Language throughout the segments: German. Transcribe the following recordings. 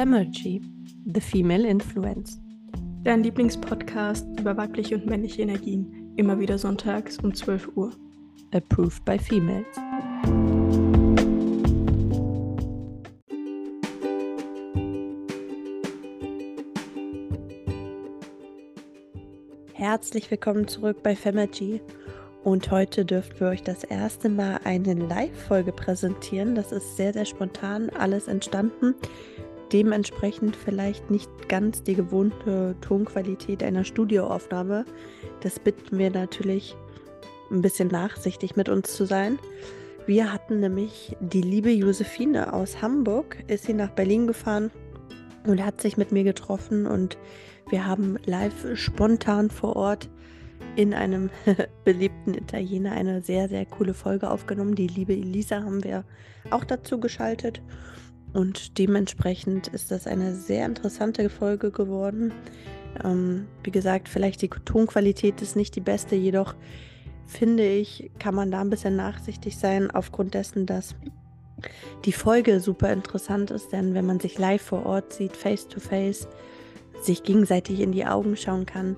Femergy, The Female Influence. Dein Lieblingspodcast über weibliche und männliche Energien. Immer wieder sonntags um 12 Uhr. Approved by Females. Herzlich willkommen zurück bei Femergy. Und heute dürfen wir euch das erste Mal eine Live-Folge präsentieren. Das ist sehr, sehr spontan alles entstanden. Dementsprechend vielleicht nicht ganz die gewohnte Tonqualität einer Studioaufnahme. Das bitten wir natürlich ein bisschen nachsichtig mit uns zu sein. Wir hatten nämlich die liebe Josephine aus Hamburg, ist sie nach Berlin gefahren und hat sich mit mir getroffen und wir haben live spontan vor Ort in einem beliebten Italiener eine sehr, sehr coole Folge aufgenommen. Die liebe Elisa haben wir auch dazu geschaltet. Und dementsprechend ist das eine sehr interessante Folge geworden. Ähm, wie gesagt, vielleicht die Tonqualität ist nicht die beste, jedoch finde ich, kann man da ein bisschen nachsichtig sein, aufgrund dessen, dass die Folge super interessant ist, denn wenn man sich live vor Ort sieht, face to face, sich gegenseitig in die Augen schauen kann,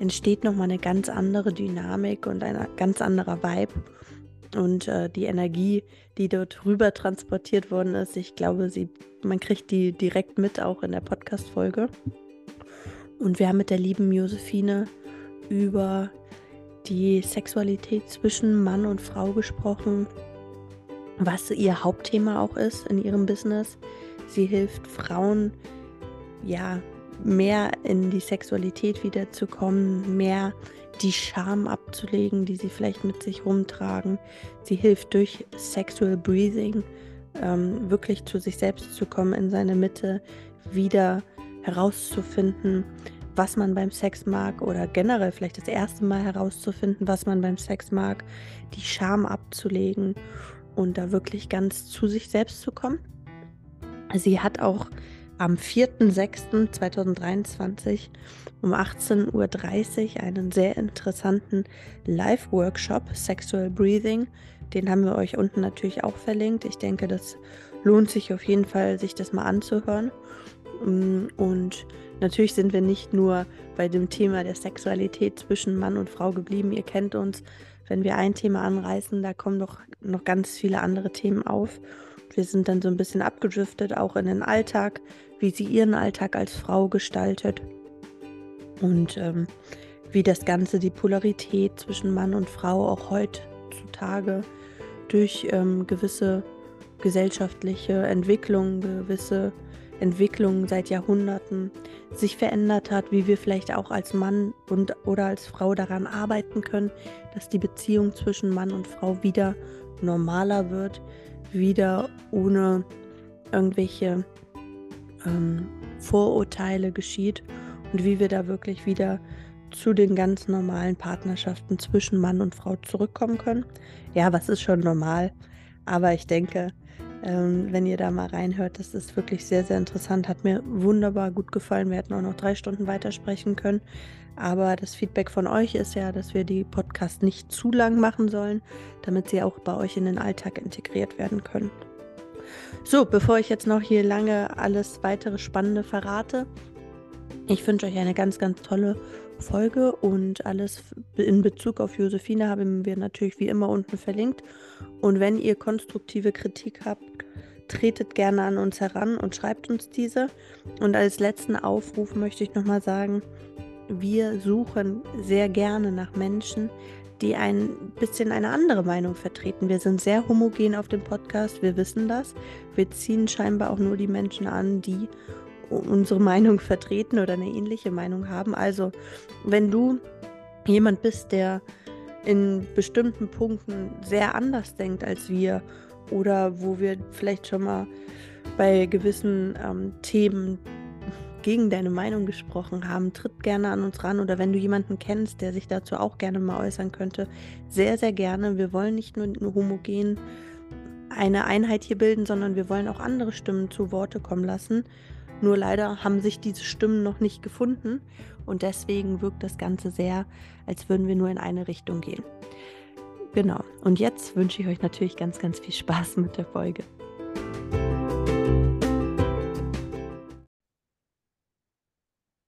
entsteht nochmal eine ganz andere Dynamik und ein ganz anderer Vibe. Und äh, die Energie, die dort rüber transportiert worden ist, ich glaube, sie, man kriegt die direkt mit, auch in der Podcast-Folge. Und wir haben mit der lieben Josephine über die Sexualität zwischen Mann und Frau gesprochen, was ihr Hauptthema auch ist in ihrem Business. Sie hilft Frauen, ja, mehr in die Sexualität wiederzukommen, mehr die Scham abzulegen, die sie vielleicht mit sich rumtragen. Sie hilft durch Sexual Breathing ähm, wirklich zu sich selbst zu kommen, in seine Mitte, wieder herauszufinden, was man beim Sex mag oder generell vielleicht das erste Mal herauszufinden, was man beim Sex mag, die Scham abzulegen und da wirklich ganz zu sich selbst zu kommen. Sie hat auch am 4.6.2023 um 18.30 Uhr einen sehr interessanten Live-Workshop Sexual Breathing. Den haben wir euch unten natürlich auch verlinkt. Ich denke, das lohnt sich auf jeden Fall, sich das mal anzuhören. Und natürlich sind wir nicht nur bei dem Thema der Sexualität zwischen Mann und Frau geblieben. Ihr kennt uns, wenn wir ein Thema anreißen, da kommen doch noch ganz viele andere Themen auf. Wir sind dann so ein bisschen abgedriftet, auch in den Alltag, wie sie ihren Alltag als Frau gestaltet. Und ähm, wie das Ganze, die Polarität zwischen Mann und Frau auch heutzutage durch ähm, gewisse gesellschaftliche Entwicklungen, gewisse Entwicklungen seit Jahrhunderten sich verändert hat, wie wir vielleicht auch als Mann und oder als Frau daran arbeiten können, dass die Beziehung zwischen Mann und Frau wieder normaler wird, wieder ohne irgendwelche ähm, Vorurteile geschieht und wie wir da wirklich wieder zu den ganz normalen Partnerschaften zwischen Mann und Frau zurückkommen können. Ja, was ist schon normal? Aber ich denke, ähm, wenn ihr da mal reinhört, das ist wirklich sehr, sehr interessant. Hat mir wunderbar gut gefallen. Wir hätten auch noch drei Stunden weitersprechen können. Aber das Feedback von euch ist ja, dass wir die Podcasts nicht zu lang machen sollen, damit sie auch bei euch in den Alltag integriert werden können. So, bevor ich jetzt noch hier lange alles weitere Spannende verrate, ich wünsche euch eine ganz, ganz tolle Folge und alles in Bezug auf Josephine haben wir natürlich wie immer unten verlinkt. Und wenn ihr konstruktive Kritik habt, tretet gerne an uns heran und schreibt uns diese. Und als letzten Aufruf möchte ich nochmal sagen, wir suchen sehr gerne nach Menschen, die ein bisschen eine andere Meinung vertreten. Wir sind sehr homogen auf dem Podcast, wir wissen das. Wir ziehen scheinbar auch nur die Menschen an, die unsere Meinung vertreten oder eine ähnliche Meinung haben. Also, wenn du jemand bist, der in bestimmten Punkten sehr anders denkt als wir oder wo wir vielleicht schon mal bei gewissen ähm, Themen gegen deine Meinung gesprochen haben, tritt gerne an uns ran oder wenn du jemanden kennst, der sich dazu auch gerne mal äußern könnte, sehr, sehr gerne. Wir wollen nicht nur, homogen eine Einheit hier bilden, sondern wir wollen auch andere Stimmen zu Worte kommen lassen. Nur leider haben sich diese Stimmen noch nicht gefunden und deswegen wirkt das Ganze sehr, als würden wir nur in eine Richtung gehen. Genau. Und jetzt wünsche ich euch natürlich ganz, ganz viel Spaß mit der Folge.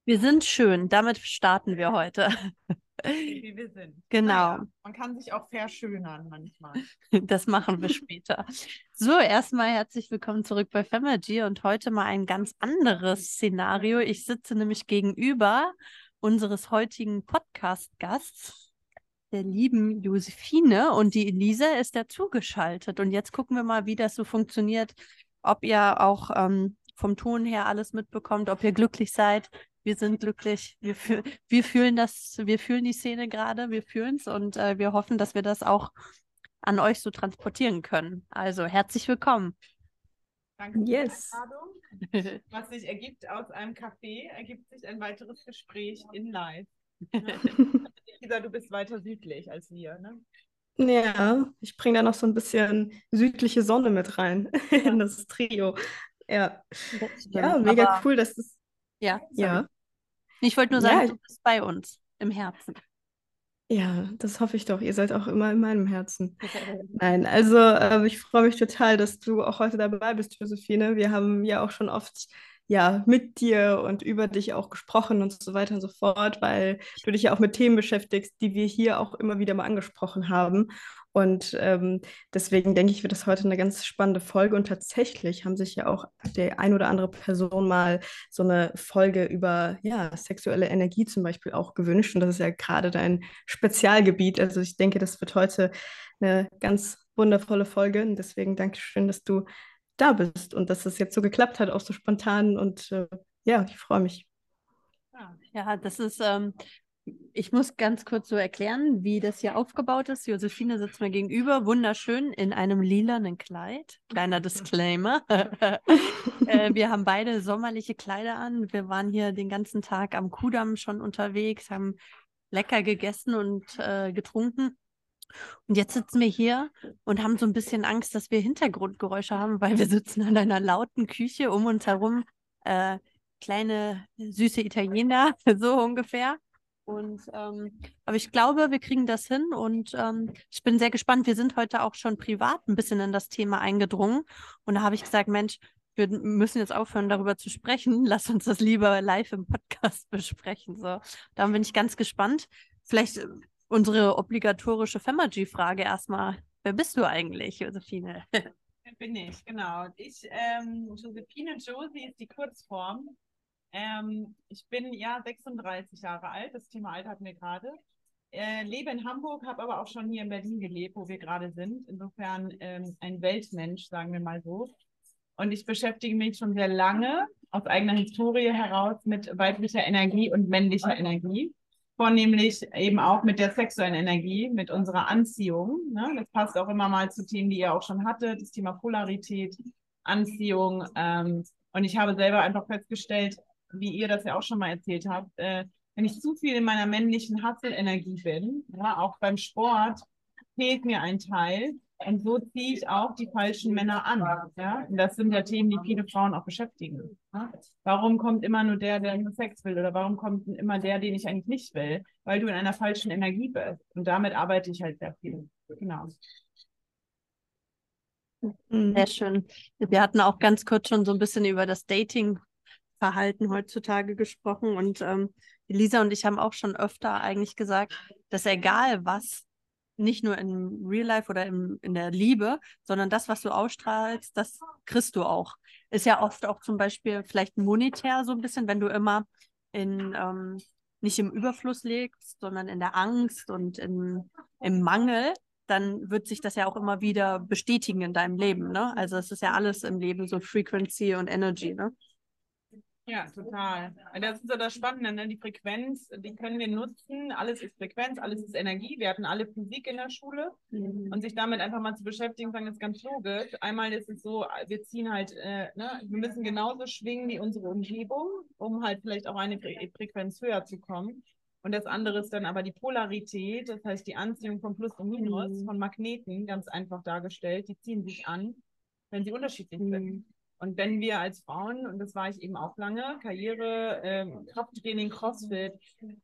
Wir sind schön. Damit starten wir heute. Wie wir sind. Genau. Naja, man kann sich auch verschönern manchmal. Das machen wir später. So, erstmal herzlich willkommen zurück bei Femergy und heute mal ein ganz anderes Szenario. Ich sitze nämlich gegenüber unseres heutigen Podcast-Gasts, der lieben Josephine und die Elisa ist dazugeschaltet. Und jetzt gucken wir mal, wie das so funktioniert, ob ihr auch ähm, vom Ton her alles mitbekommt, ob ihr glücklich seid, wir sind glücklich, wir, fühl wir fühlen das, wir fühlen die Szene gerade, wir fühlen es und äh, wir hoffen, dass wir das auch an euch so transportieren können. Also herzlich willkommen. Danke yes. Was sich ergibt aus einem Café, ergibt sich ein weiteres Gespräch in Live. Lisa, du bist weiter südlich als wir, ne? Ja, ich bringe da noch so ein bisschen südliche Sonne mit rein ja. in das Trio. Ja, ja mega Aber, cool, dass das. Ja, sorry. ja. Ich wollte nur sagen, ja, du bist bei uns im Herzen. Ja, das hoffe ich doch. Ihr seid auch immer in meinem Herzen. Nein, also äh, ich freue mich total, dass du auch heute dabei bist, Josephine. Wir haben ja auch schon oft ja mit dir und über dich auch gesprochen und so weiter und so fort, weil du dich ja auch mit Themen beschäftigst, die wir hier auch immer wieder mal angesprochen haben. Und ähm, deswegen denke ich, wird das heute eine ganz spannende Folge. Und tatsächlich haben sich ja auch der ein oder andere Person mal so eine Folge über ja, sexuelle Energie zum Beispiel auch gewünscht. Und das ist ja gerade dein Spezialgebiet. Also ich denke, das wird heute eine ganz wundervolle Folge. Und deswegen danke schön, dass du da bist und dass es jetzt so geklappt hat, auch so spontan. Und äh, ja, ich freue mich. Ja, das ist, ähm, ich muss ganz kurz so erklären, wie das hier aufgebaut ist. Josephine sitzt mir gegenüber, wunderschön in einem lilanen Kleid. Kleiner Disclaimer. äh, wir haben beide sommerliche Kleider an. Wir waren hier den ganzen Tag am Kudamm schon unterwegs, haben lecker gegessen und äh, getrunken. Und jetzt sitzen wir hier und haben so ein bisschen Angst, dass wir Hintergrundgeräusche haben, weil wir sitzen in einer lauten Küche um uns herum. Äh, kleine süße Italiener, so ungefähr. Und ähm, aber ich glaube, wir kriegen das hin und ähm, ich bin sehr gespannt. Wir sind heute auch schon privat ein bisschen in das Thema eingedrungen. Und da habe ich gesagt, Mensch, wir müssen jetzt aufhören, darüber zu sprechen. Lass uns das lieber live im Podcast besprechen. So, da bin ich ganz gespannt. Vielleicht äh, unsere obligatorische Femergy-Frage erstmal. Wer bist du eigentlich, Josephine? Bin ich, genau. Ich, ähm, Josephine Josie ist die Kurzform. Ähm, ich bin ja 36 Jahre alt, das Thema Alter hatten wir gerade. Äh, lebe in Hamburg, habe aber auch schon hier in Berlin gelebt, wo wir gerade sind. Insofern ähm, ein Weltmensch, sagen wir mal so. Und ich beschäftige mich schon sehr lange aus eigener Historie heraus mit weiblicher Energie und männlicher Energie. Vornehmlich eben auch mit der sexuellen Energie, mit unserer Anziehung. Ne? Das passt auch immer mal zu Themen, die ihr auch schon hattet, das Thema Polarität, Anziehung. Ähm, und ich habe selber einfach festgestellt, wie ihr das ja auch schon mal erzählt habt, äh, wenn ich zu viel in meiner männlichen Hustle-Energie bin, ja, auch beim Sport, fehlt mir ein Teil. Und so ziehe ich auch die falschen Männer an. Ja? Und das sind ja Themen, die viele Frauen auch beschäftigen. Warum kommt immer nur der, der nur Sex will? Oder warum kommt immer der, den ich eigentlich nicht will? Weil du in einer falschen Energie bist. Und damit arbeite ich halt sehr viel. Genau. Sehr schön. Wir hatten auch ganz kurz schon so ein bisschen über das Dating Verhalten heutzutage gesprochen. Und ähm, Lisa und ich haben auch schon öfter eigentlich gesagt, dass egal was, nicht nur im Real Life oder im, in der Liebe, sondern das, was du ausstrahlst, das kriegst du auch. Ist ja oft auch zum Beispiel vielleicht monetär so ein bisschen, wenn du immer in ähm, nicht im Überfluss lebst, sondern in der Angst und in, im Mangel, dann wird sich das ja auch immer wieder bestätigen in deinem Leben. Ne? Also es ist ja alles im Leben so Frequency und Energy. Ne? Ja, total. Das ist so das Spannende, ne? die Frequenz, die können wir nutzen. Alles ist Frequenz, alles ist Energie. Wir hatten alle Physik in der Schule mhm. und sich damit einfach mal zu beschäftigen, sagen, das ist ganz logisch. Einmal ist es so, wir ziehen halt, äh, ne? wir müssen genauso schwingen wie unsere Umgebung, um halt vielleicht auch eine Frequenz höher zu kommen. Und das andere ist dann aber die Polarität, das heißt die Anziehung von Plus und Minus, mhm. von Magneten, ganz einfach dargestellt. Die ziehen sich an, wenn sie unterschiedlich mhm. sind. Und wenn wir als Frauen, und das war ich eben auch lange, Karriere, ähm, Krafttraining, Crossfit,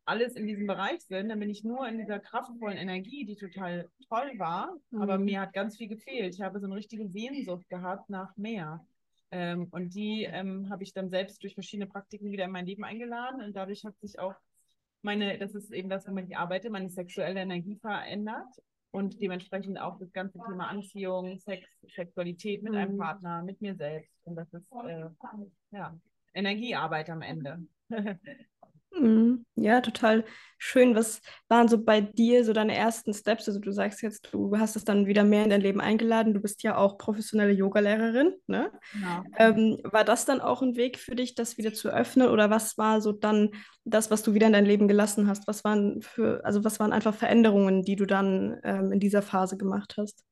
alles in diesem Bereich sind, dann bin ich nur in dieser kraftvollen Energie, die total toll war, mhm. aber mir hat ganz viel gefehlt. Ich habe so eine richtige Sehnsucht gehabt nach mehr. Ähm, und die ähm, habe ich dann selbst durch verschiedene Praktiken wieder in mein Leben eingeladen. Und dadurch hat sich auch meine, das ist eben das, womit ich arbeite, meine sexuelle Energie verändert und dementsprechend auch das ganze Thema Anziehung, Sex, Sexualität mit einem mhm. Partner, mit mir selbst. Und das ist äh, ja Energiearbeit am Ende. Mhm. Ja, total schön. Was waren so bei dir so deine ersten Steps? Also du sagst jetzt, du hast es dann wieder mehr in dein Leben eingeladen. Du bist ja auch professionelle Yogalehrerin, ne? Ja. Ähm, war das dann auch ein Weg für dich, das wieder zu öffnen? Oder was war so dann das, was du wieder in dein Leben gelassen hast? Was waren für, also was waren einfach Veränderungen, die du dann ähm, in dieser Phase gemacht hast?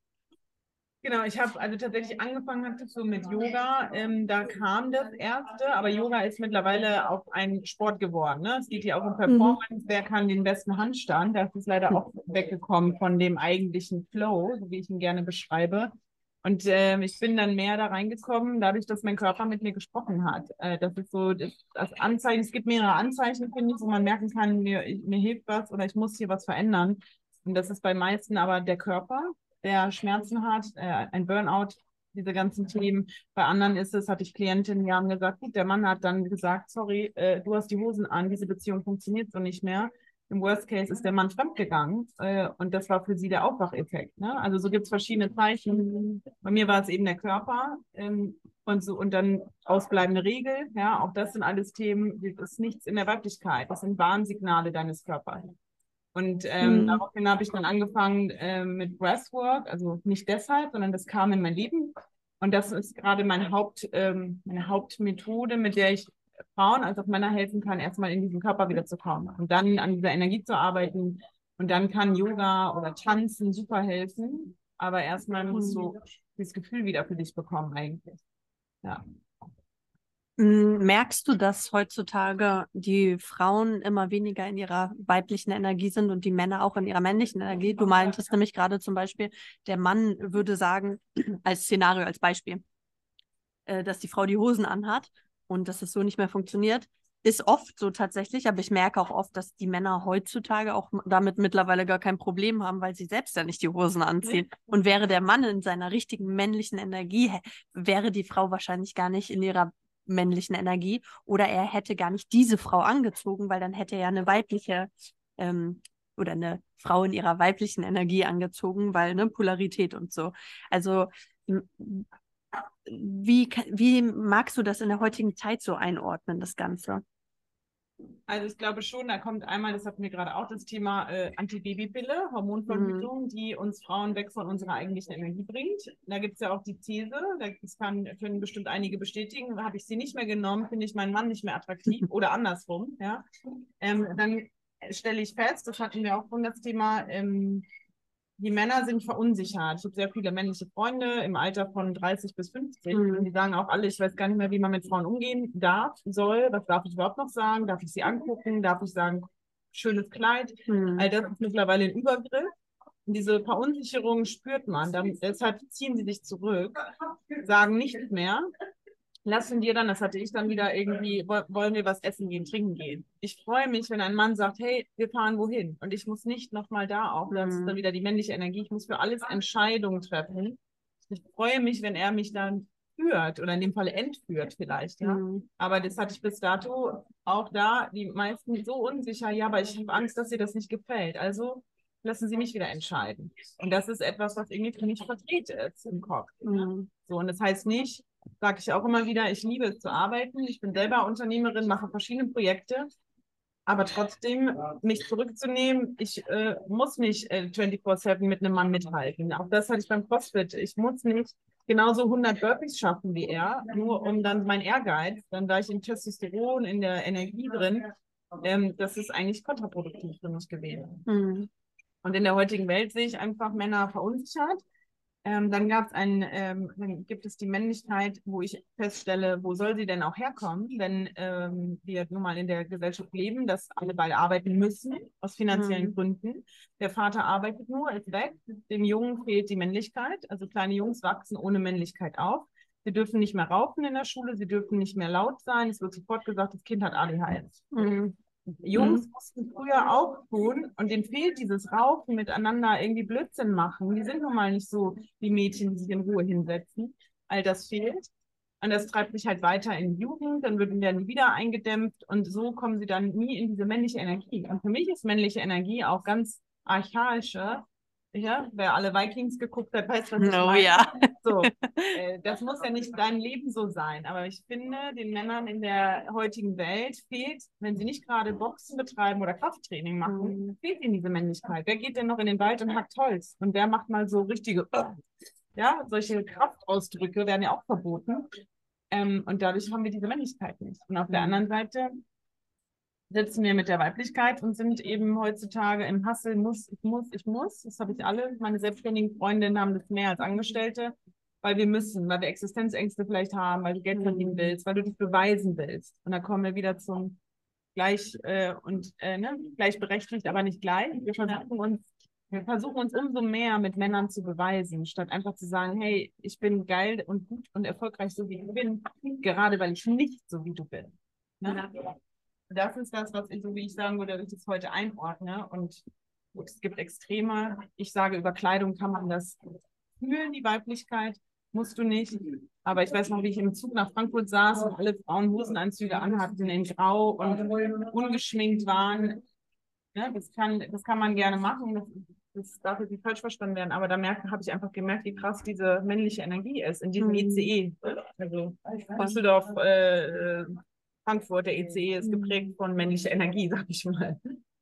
Genau, ich habe also tatsächlich angefangen hatte so mit Yoga. Ähm, da kam das erste, aber Yoga ist mittlerweile auch ein Sport geworden. Ne? Es geht hier auch um mhm. Performance. Mhm. Wer kann den besten Handstand? Das ist leider auch weggekommen von dem eigentlichen Flow, so wie ich ihn gerne beschreibe. Und äh, ich bin dann mehr da reingekommen, dadurch, dass mein Körper mit mir gesprochen hat. Äh, das ist so das, das, Anzeichen. Es gibt mehrere Anzeichen, finde ich, wo man merken kann, mir, mir hilft was oder ich muss hier was verändern. Und das ist bei meisten aber der Körper der Schmerzen hat, äh, ein Burnout, diese ganzen Themen. Bei anderen ist es, hatte ich Klientinnen, die haben gesagt, gut, der Mann hat dann gesagt, sorry, äh, du hast die Hosen an, diese Beziehung funktioniert so nicht mehr. Im Worst Case ist der Mann fremdgegangen äh, und das war für sie der Aufwacheffekt. Ne? Also so gibt es verschiedene Zeichen. Bei mir war es eben der Körper ähm, und so und dann ausbleibende Regel. Ja, auch das sind alles Themen. Das ist nichts in der Weiblichkeit. Das sind Warnsignale deines Körpers. Und ähm, mhm. daraufhin habe ich dann angefangen äh, mit Breathwork, also nicht deshalb, sondern das kam in mein Leben. Und das ist gerade mein Haupt, ähm, meine Hauptmethode, mit der ich Frauen als auch Männer helfen kann, erstmal in diesen Körper wieder zu kommen und dann an dieser Energie zu arbeiten. Und dann kann Yoga oder Tanzen super helfen. Aber erstmal musst du mhm. dieses Gefühl wieder für dich bekommen eigentlich. Ja. Hm, merkst du, dass heutzutage die Frauen immer weniger in ihrer weiblichen Energie sind und die Männer auch in ihrer männlichen Energie? Du meintest nämlich gerade zum Beispiel, der Mann würde sagen, als Szenario, als Beispiel, äh, dass die Frau die Hosen anhat und dass es so nicht mehr funktioniert. Ist oft so tatsächlich, aber ich merke auch oft, dass die Männer heutzutage auch damit mittlerweile gar kein Problem haben, weil sie selbst ja nicht die Hosen anziehen. Und wäre der Mann in seiner richtigen männlichen Energie, wäre die Frau wahrscheinlich gar nicht in ihrer männlichen Energie oder er hätte gar nicht diese Frau angezogen, weil dann hätte er ja eine weibliche ähm, oder eine Frau in ihrer weiblichen Energie angezogen, weil ne Polarität und so. Also wie, wie magst du das in der heutigen Zeit so einordnen, das Ganze? Also ich glaube schon, da kommt einmal, das hatten wir gerade auch, das Thema äh, Antibabypille, Hormonverhütung, mhm. die uns Frauen weg von unserer eigentlichen Energie bringt. Da gibt es ja auch die These, das kann, können bestimmt einige bestätigen, habe ich sie nicht mehr genommen, finde ich meinen Mann nicht mehr attraktiv oder andersrum. Ja? Ähm, dann stelle ich fest, das hatten wir auch schon das Thema, ähm, die Männer sind verunsichert. Ich habe sehr viele männliche Freunde im Alter von 30 bis 50 mhm. die sagen auch alle, ich weiß gar nicht mehr, wie man mit Frauen umgehen darf, soll. Was darf ich überhaupt noch sagen? Darf ich sie angucken? Darf ich sagen, schönes Kleid? Mhm. All das ist mittlerweile ein Übergriff. Und diese Verunsicherung spürt man. Dann, deshalb ziehen sie sich zurück, sagen nichts mehr lassen dir dann, das hatte ich dann wieder irgendwie, wollen wir was essen gehen, trinken gehen. Ich freue mich, wenn ein Mann sagt, hey, wir fahren wohin. Und ich muss nicht nochmal da auch, das ist dann mhm. wieder die männliche Energie, ich muss für alles Entscheidungen treffen. Ich freue mich, wenn er mich dann führt oder in dem Fall entführt vielleicht, ja. Mhm. Aber das hatte ich bis dato auch da, die meisten so unsicher, ja, aber ich habe Angst, dass ihr das nicht gefällt. Also lassen Sie mich wieder entscheiden. Und das ist etwas, was irgendwie für mich verdreht ist im Kopf. Mhm. So, und das heißt nicht, sage ich auch immer wieder, ich liebe es zu arbeiten. Ich bin selber Unternehmerin, mache verschiedene Projekte. Aber trotzdem, mich zurückzunehmen, ich äh, muss nicht äh, 24-7 mit einem Mann mithalten. Auch das hatte ich beim CrossFit. Ich muss nicht genauso 100 Burpees schaffen wie er, nur um dann mein Ehrgeiz, dann da ich im Testosteron, in der Energie drin, ähm, das ist eigentlich kontraproduktiv für mich gewesen. Mhm. Und in der heutigen Welt sehe ich einfach Männer verunsichert ähm, dann gab es ein, ähm, dann gibt es die Männlichkeit, wo ich feststelle, wo soll sie denn auch herkommen? Denn ähm, wir nun mal in der Gesellschaft leben, dass alle beide arbeiten müssen, aus finanziellen mhm. Gründen. Der Vater arbeitet nur, ist weg. Dem Jungen fehlt die Männlichkeit. Also kleine Jungs wachsen ohne Männlichkeit auf. Sie dürfen nicht mehr rauchen in der Schule, sie dürfen nicht mehr laut sein. Es wird sofort gesagt, das Kind hat ADHS. Mhm. Jungs mhm. mussten früher auch tun und denen fehlt dieses Rauchen miteinander irgendwie Blödsinn machen. Die sind nun mal nicht so wie Mädchen, die sich in Ruhe hinsetzen. All das fehlt. Und das treibt sich halt weiter in die Jugend, dann werden die wieder eingedämpft und so kommen sie dann nie in diese männliche Energie. Und für mich ist männliche Energie auch ganz archaische. Ja, wer alle Vikings geguckt hat, weiß, was ich Oh meine. ja. So, äh, das muss ja nicht dein Leben so sein, aber ich finde, den Männern in der heutigen Welt fehlt, wenn sie nicht gerade Boxen betreiben oder Krafttraining machen, fehlt ihnen diese Männlichkeit. Wer geht denn noch in den Wald und hackt Holz? Und wer macht mal so richtige, ja, solche Kraftausdrücke werden ja auch verboten. Ähm, und dadurch haben wir diese Männlichkeit nicht. Und auf der anderen Seite sitzen wir mit der Weiblichkeit und sind eben heutzutage im Hassel, muss, ich muss, ich muss. Das habe ich alle. Meine selbstständigen Freundinnen haben das mehr als Angestellte, weil wir müssen, weil wir Existenzängste vielleicht haben, weil du Geld verdienen willst, weil du dich beweisen willst. Und da kommen wir wieder zum gleich äh, und äh, ne, gleichberechtigt, aber nicht gleich. Wir versuchen uns, wir versuchen uns umso mehr mit Männern zu beweisen, statt einfach zu sagen, hey, ich bin geil und gut und erfolgreich, so wie ich bin, gerade weil ich nicht so wie du bin. Ne? Das ist das, was ich, so wie ich sagen würde, dass ich das heute einordne. Und gut, es gibt Extreme. Ich sage, über Kleidung kann man das fühlen, die Weiblichkeit. Musst du nicht. Aber ich weiß noch, wie ich im Zug nach Frankfurt saß und alle Frauen Hosenanzüge anhatten in Grau und ungeschminkt waren. Ja, das, kann, das kann man gerne machen. Das, das darf jetzt nicht falsch verstanden werden. Aber da habe ich einfach gemerkt, wie krass diese männliche Energie ist in diesem Mhm. ICE. Also Düsseldorf, äh, Frankfurt, der ICE ist geprägt von männlicher Energie, sag ich mal.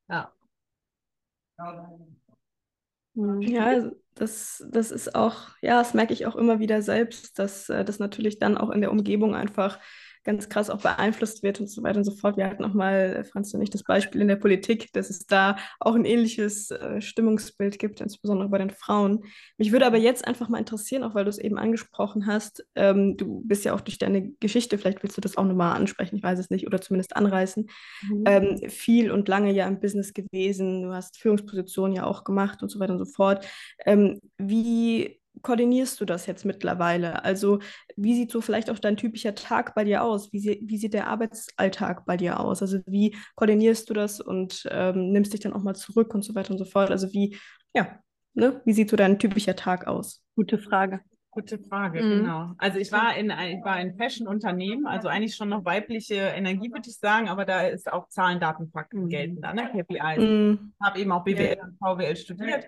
Ja. Ja, das, das ist auch, ja, das merke ich auch immer wieder selbst, dass äh, das natürlich dann auch in der Umgebung einfach ganz krass auch beeinflusst wird und so weiter und so fort. Wir hatten auch mal, äh, Franz und ich, das Beispiel in der Politik, dass es da auch ein ähnliches äh, Stimmungsbild gibt, insbesondere bei den Frauen. Mich würde aber jetzt einfach mal interessieren, auch weil du es eben angesprochen hast, ähm, du bist ja auch durch deine Geschichte, vielleicht willst du das auch nochmal ansprechen, ich weiß es nicht, oder zumindest anreißen, ähm, viel und lange ja im Business gewesen, du hast Führungspositionen ja auch gemacht und so weiter und so fort. Ähm, wie koordinierst du das jetzt mittlerweile? Also wie sieht so vielleicht auch dein typischer Tag bei dir aus? Wie, sie, wie sieht der Arbeitsalltag bei dir aus? Also wie koordinierst du das und ähm, nimmst dich dann auch mal zurück und so weiter und so fort? Also wie, ja, ne? Wie sieht so dein typischer Tag aus? Gute Frage. Gute Frage, Mhm. genau. Also ich war in ein, ich war in Fashion-Unternehmen, also eigentlich schon noch weibliche Energie, würde ich sagen, aber da ist auch Zahlen, Daten, Fakten Mhm. gelten da, ne? KPIs. Mm, habe eben auch BWL und VWL studiert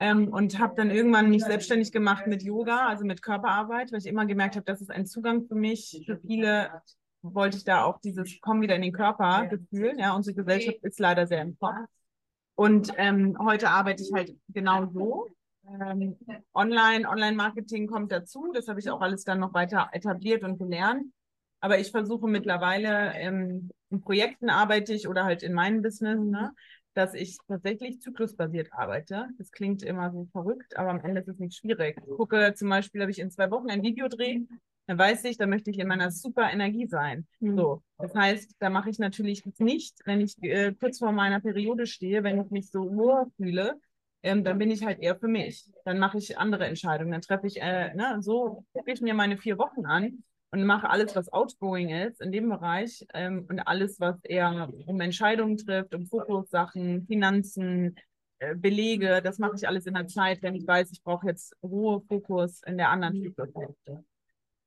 ähm, und habe dann irgendwann mich selbstständig gemacht mit Yoga, also mit Körperarbeit, weil ich immer gemerkt habe, das ist ein Zugang für mich. Für viele wollte ich da auch dieses Komm wieder in den Körper Gefühl. Ja, unsere Gesellschaft ist leider sehr im Kopf. Und ähm, heute arbeite ich halt genau so. Ähm, Online, Online-Marketing kommt dazu. Das habe ich auch alles dann noch weiter etabliert und gelernt. Aber ich versuche mittlerweile, ähm, in Projekten arbeite ich oder halt in meinem Business, ne, dass ich tatsächlich zyklusbasiert arbeite. Das klingt immer so verrückt, aber am Ende ist es nicht schwierig. Ich gucke zum Beispiel, habe ich in zwei Wochen ein Video drehen, dann weiß ich, da möchte ich in meiner super Energie sein. So, das heißt, da mache ich natürlich nicht, wenn ich äh, kurz vor meiner Periode stehe, wenn ich mich so wohl fühle, ähm, dann bin ich halt eher für mich. Dann mache ich andere Entscheidungen. Dann treffe ich, äh, ne, so gucke ich mir meine vier Wochen an und mache alles, was outgoing ist in dem Bereich ähm, und alles, was eher um Entscheidungen trifft, um Fokussachen, Finanzen, äh, Belege, das mache ich alles in der Zeit, wenn ich weiß, ich brauche jetzt Ruhe, Fokus in der anderen Zyklushälfte.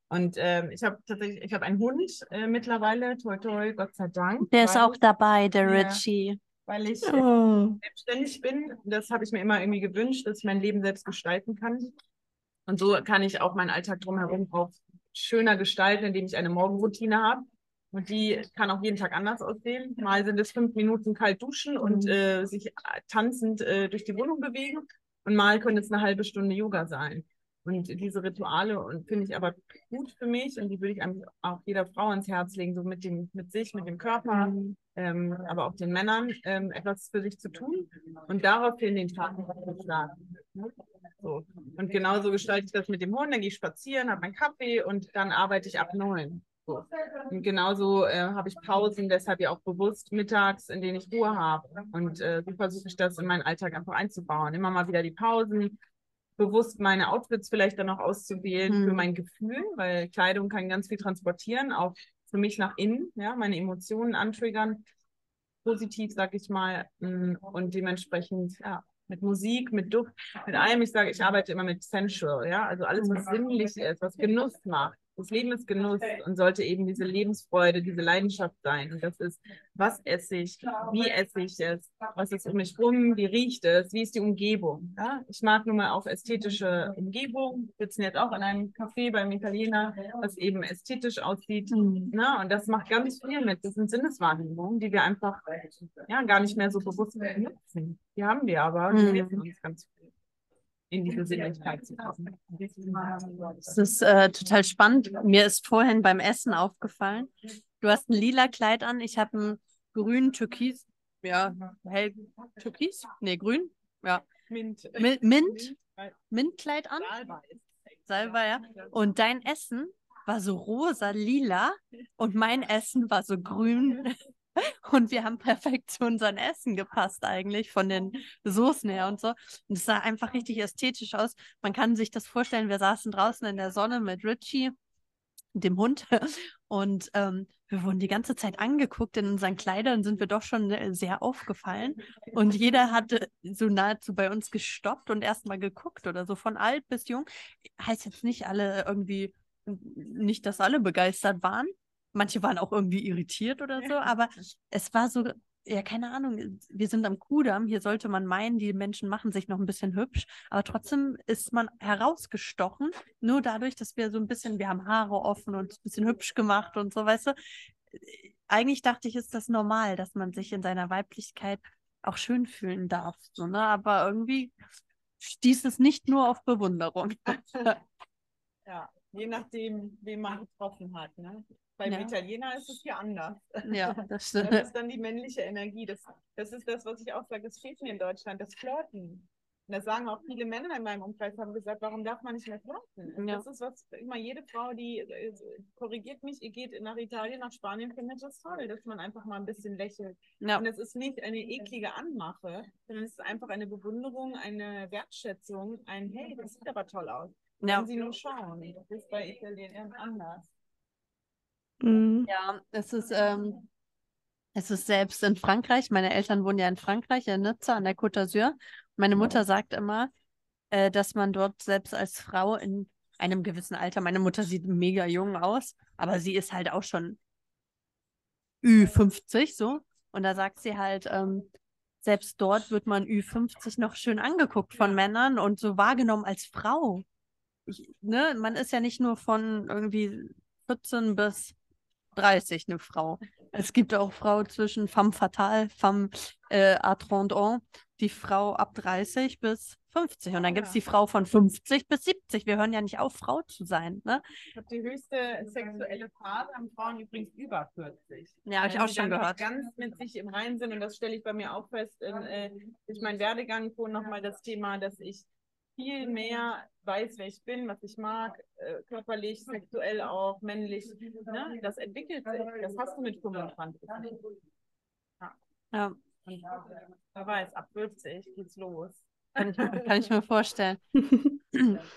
Und ähm, ich habe tatsächlich, ich habe einen Hund äh, mittlerweile, toi toi, Gott sei Dank. Der ist auch dabei, der. Richie. Weil ich oh. selbstständig bin. Das habe ich mir immer irgendwie gewünscht, dass ich mein Leben selbst gestalten kann. Und so kann ich auch meinen Alltag drumherum auch schöner gestalten, indem ich eine Morgenroutine habe. Und die kann auch jeden Tag anders aussehen. Mal sind es fünf Minuten kalt duschen und äh, sich tanzend äh, durch die Wohnung bewegen. Und mal könnte es eine halbe Stunde Yoga sein. Und diese Rituale und finde ich aber gut für mich und die würde ich eigentlich auch jeder Frau ans Herz legen, so mit dem, mit sich, mit dem Körper, ähm, aber auch den Männern, ähm, etwas für sich zu tun und daraufhin den Tag zu starten. So. Und genauso gestalte ich das mit dem Hund, dann gehe ich spazieren, habe meinen Kaffee und dann arbeite ich ab neun. So. Und genauso äh, habe ich Pausen, deshalb ja auch bewusst mittags, in denen ich Ruhe habe. Und äh, so versuche ich das in meinen Alltag einfach einzubauen. Immer mal wieder die Pausen, bewusst meine Outfits vielleicht dann auch auszuwählen Mhm. für mein Gefühl, weil Kleidung kann ganz viel transportieren, auch für mich nach innen, ja, meine Emotionen antriggern, positiv, sag ich mal, mm, und dementsprechend, ja, mit Musik, mit Duft, mit allem. Ich sage, ich arbeite immer mit Sensual, ja, also alles, was sinnlich ist, was Genuss macht. Das Leben ist Genuss und sollte eben diese Lebensfreude, diese Leidenschaft sein. Und das ist, was esse ich, wie esse ich es, was ist um mich rum, wie riecht es, wie ist die Umgebung. Ja? Ich mag nun mal auch ästhetische Umgebung. Wir sitzen jetzt auch in einem Café beim Italiener, was eben ästhetisch aussieht. Mhm. Ne? Und das macht ganz viel mit. Das sind Sinneswahrnehmungen, die wir einfach ja, gar nicht mehr so bewusst nutzen. Die haben wir aber, die mhm. uns ganz viel in diese Sinnlichkeit zu kommen. Das ist äh, total spannend. Mir ist vorhin beim Essen aufgefallen, du hast ein lila Kleid an, ich habe ein grün Türkis, ja, hell Türkis? Nee, grün, ja. Mint. Mint, Mint, Mintkleid an. Salbei, ja. Und dein Essen war so rosa, lila und mein Essen war so grün, und wir haben perfekt zu unserem Essen gepasst eigentlich, von den Soßen her und so. Und es sah einfach richtig ästhetisch aus. Man kann sich das vorstellen, wir saßen draußen in der Sonne mit Richie, dem Hund, und ähm, wir wurden die ganze Zeit angeguckt. In unseren Kleidern sind wir doch schon sehr aufgefallen. Und jeder hatte so nahezu bei uns gestoppt und erstmal geguckt oder so, von alt bis jung. Heißt jetzt nicht alle irgendwie, nicht, dass alle begeistert waren, Manche waren auch irgendwie irritiert oder so, aber es war so, ja, keine Ahnung, wir sind am Kudamm, hier sollte man meinen, die Menschen machen sich noch ein bisschen hübsch, aber trotzdem ist man herausgestochen, nur dadurch, dass wir so ein bisschen, wir haben Haare offen und ein bisschen hübsch gemacht und so, weißt du. Eigentlich dachte ich, ist das normal, dass man sich in seiner Weiblichkeit auch schön fühlen darf, so, ne? Aber irgendwie stieß es nicht nur auf Bewunderung. ja, je nachdem, wen man getroffen hat, ne? Beim ja. Italiener ist es hier anders. Ja, das stimmt. Das ist dann die männliche Energie. Das, das ist das, was ich auch sage, es fehlt mir in Deutschland, das Flirten. Und das sagen auch viele Männer in meinem Umkreis, haben gesagt, warum darf man nicht mehr flirten? Ja. Das ist was, immer jede Frau, die äh, korrigiert mich, ihr geht nach Italien, nach Spanien, findet das toll, dass man einfach mal ein bisschen lächelt. Ja. Und es ist nicht eine eklige Anmache, sondern es ist einfach eine Bewunderung, eine Wertschätzung, ein Hey, das sieht aber toll aus. Ja. Wenn Sie nur schauen, das ist bei Italienern anders. Mhm. Ja, es ist, ähm, es ist selbst in Frankreich, meine Eltern wohnen ja in Frankreich, in Nizza an der Côte d'Azur. Meine Mutter sagt immer, äh, dass man dort selbst als Frau in einem gewissen Alter, meine Mutter sieht mega jung aus, aber sie ist halt auch schon Ü50 so. Und da sagt sie halt, ähm, selbst dort wird man Ü50 noch schön angeguckt von Männern und so wahrgenommen als Frau. Ich, ne, man ist ja nicht nur von irgendwie 14 bis 30 eine Frau. Es gibt auch Frau zwischen femme fatale, femme äh, à 30 ans, die Frau ab 30 bis 50. Und dann gibt es die Frau von 50 bis 70. Wir hören ja nicht auf, Frau zu sein. Ne? Die höchste sexuelle Phase haben Frauen übrigens über 40. Ja, habe ich auch schon gehört. Ganz mit sich im Reinen sind. Und das stelle ich bei mir auch fest, in, äh, durch meinen Werdegang vorhin nochmal das Thema, dass ich viel mehr weiß, wer ich bin, was ich mag, äh, körperlich, sexuell auch, männlich. Ne? Das entwickelt sich. Das hast du mit 25. Ja. ja. wer weiß, ab 50 geht's los. Kann ich, kann ich mir vorstellen.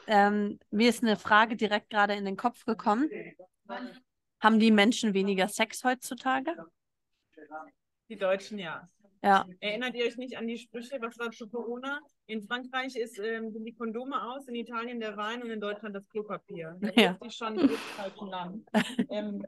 ähm, mir ist eine Frage direkt gerade in den Kopf gekommen. Haben die Menschen weniger Sex heutzutage? Die Deutschen ja. Ja. Erinnert ihr euch nicht an die Sprüche, was war zu Corona? In Frankreich ist, ähm, sind die Kondome aus, in Italien der Wein und in Deutschland das Klopapier. Da ja. ist schon im falschen Land. Ähm,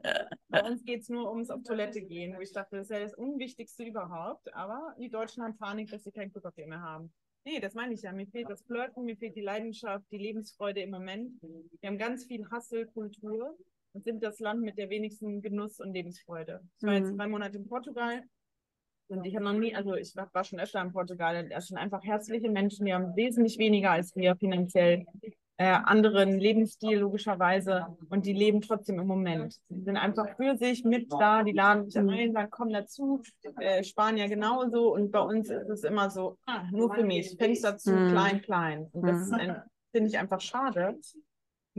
bei uns geht es nur ums auf Toilette gehen, wo ich dachte, das ist ja das Unwichtigste überhaupt. Aber die Deutschen haben Panik, dass sie kein Klopapier mehr haben. Nee, das meine ich ja. Mir fehlt das Flirten, mir fehlt die Leidenschaft, die Lebensfreude im Moment. Wir haben ganz viel Hasselkultur und sind das Land mit der wenigsten Genuss und Lebensfreude. Ich war jetzt mhm. drei Monate in Portugal und ich habe noch nie, also ich war, schon öfter in Portugal, das sind einfach herzliche Menschen, die haben wesentlich weniger als wir finanziell, äh, anderen Lebensstil logischerweise und die leben trotzdem im Moment. Die sind einfach für sich mit da, die laden sich ein, sagen, komm dazu, äh, Spanier genauso und bei uns ist es immer so, ah, nur für mich, Fenster zu, mhm. klein, klein. Und das mhm. finde ich einfach schade.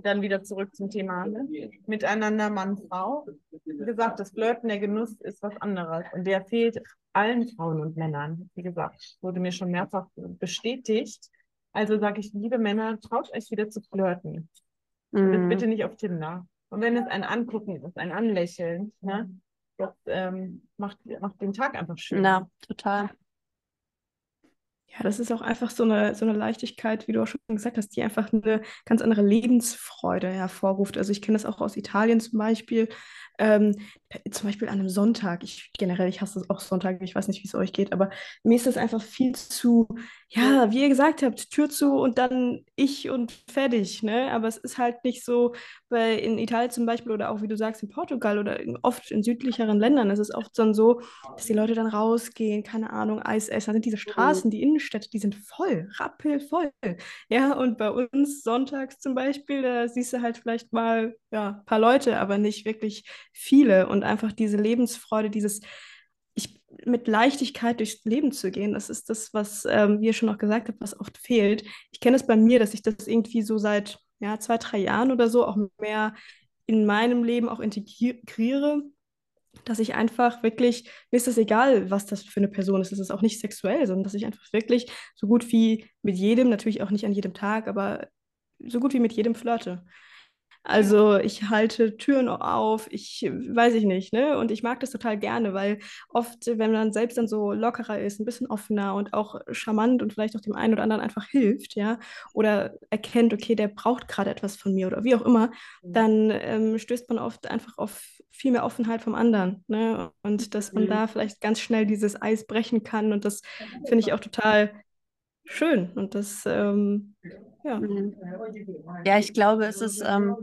Dann wieder zurück zum Thema ne? Miteinander Mann, Frau. Wie gesagt, das Flirten, der Genuss ist was anderes. Und der fehlt allen Frauen und Männern. Wie gesagt, wurde mir schon mehrfach bestätigt. Also sage ich, liebe Männer, traut euch wieder zu flirten. Mhm. Bitte nicht auf Tinder. Und wenn es ein Angucken ist, ein Anlächeln, ne, das ähm, macht, macht den Tag einfach schön. Ja, total. Ja, das ist auch einfach so eine, so eine Leichtigkeit, wie du auch schon gesagt hast, die einfach eine ganz andere Lebensfreude hervorruft. Also ich kenne das auch aus Italien zum Beispiel. Ähm, zum Beispiel an einem Sonntag. Ich generell, ich hasse auch Sonntag, ich weiß nicht, wie es euch geht, aber mir ist das einfach viel zu, ja, wie ihr gesagt habt, Tür zu und dann ich und fertig, ne? Aber es ist halt nicht so, weil in Italien zum Beispiel oder auch, wie du sagst, in Portugal oder in, oft in südlicheren Ländern ist es oft dann so, dass die Leute dann rausgehen, keine Ahnung, Eis essen. Dann sind diese Straßen, die Innenstädte, die sind voll, rappelvoll. Ja, und bei uns sonntags zum Beispiel, da siehst du halt vielleicht mal, ja, ein paar Leute, aber nicht wirklich viele. Und einfach diese Lebensfreude, dieses ich, mit Leichtigkeit durchs Leben zu gehen, das ist das, was, ähm, wie ihr schon auch gesagt habt, was oft fehlt. Ich kenne es bei mir, dass ich das irgendwie so seit ja, zwei, drei Jahren oder so auch mehr in meinem Leben auch integriere, dass ich einfach wirklich, mir ist das egal, was das für eine Person ist, es ist auch nicht sexuell, sondern dass ich einfach wirklich so gut wie mit jedem, natürlich auch nicht an jedem Tag, aber so gut wie mit jedem flirte. Also ich halte Türen auf, ich weiß ich nicht, ne? Und ich mag das total gerne, weil oft, wenn man selbst dann so lockerer ist, ein bisschen offener und auch charmant und vielleicht auch dem einen oder anderen einfach hilft, ja, oder erkennt, okay, der braucht gerade etwas von mir oder wie auch immer, mhm. dann ähm, stößt man oft einfach auf viel mehr Offenheit vom anderen, ne? Und dass man mhm. da vielleicht ganz schnell dieses Eis brechen kann und das finde ich auch total schön und das ähm, ja. Ja, ich glaube, es ist ähm,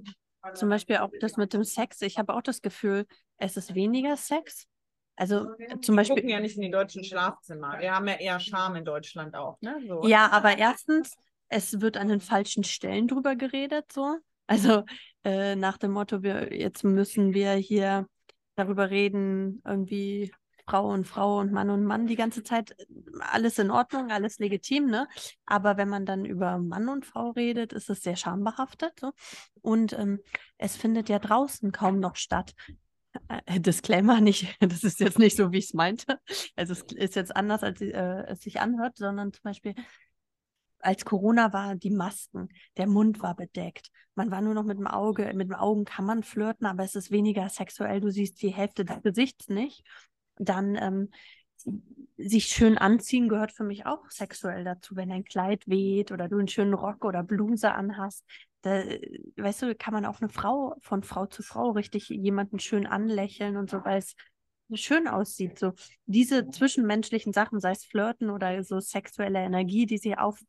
zum Beispiel auch das mit dem Sex. Ich habe auch das Gefühl, es ist weniger Sex. Also zum Wir Beispiel. gucken ja nicht in die deutschen Schlafzimmer. Wir haben ja eher Charme in Deutschland auch. Ne? So. Ja, aber erstens, es wird an den falschen Stellen drüber geredet, so. Also äh, nach dem Motto, wir, jetzt müssen wir hier darüber reden, irgendwie Frau und Frau und Mann und Mann die ganze Zeit alles in Ordnung, alles legitim, ne? Aber wenn man dann über Mann und Frau redet, ist es sehr schambehaftet. So. Und ähm, es findet ja draußen kaum noch statt. Äh, Disclaimer, nicht, das ist jetzt nicht so, wie ich es meinte. Also es ist jetzt anders, als äh, es sich anhört, sondern zum Beispiel als Corona war, die Masken, der Mund war bedeckt. Man war nur noch mit dem Auge, mit dem Augen kann man flirten, aber es ist weniger sexuell. Du siehst die Hälfte des Gesichts nicht. Dann ähm, sich schön anziehen gehört für mich auch sexuell dazu. Wenn ein Kleid weht oder du einen schönen Rock oder Bluse anhast, da, weißt du, kann man auch eine Frau von Frau zu Frau richtig jemanden schön anlächeln und so, weil es schön aussieht. So diese zwischenmenschlichen Sachen, sei es Flirten oder so sexuelle Energie, die sie auf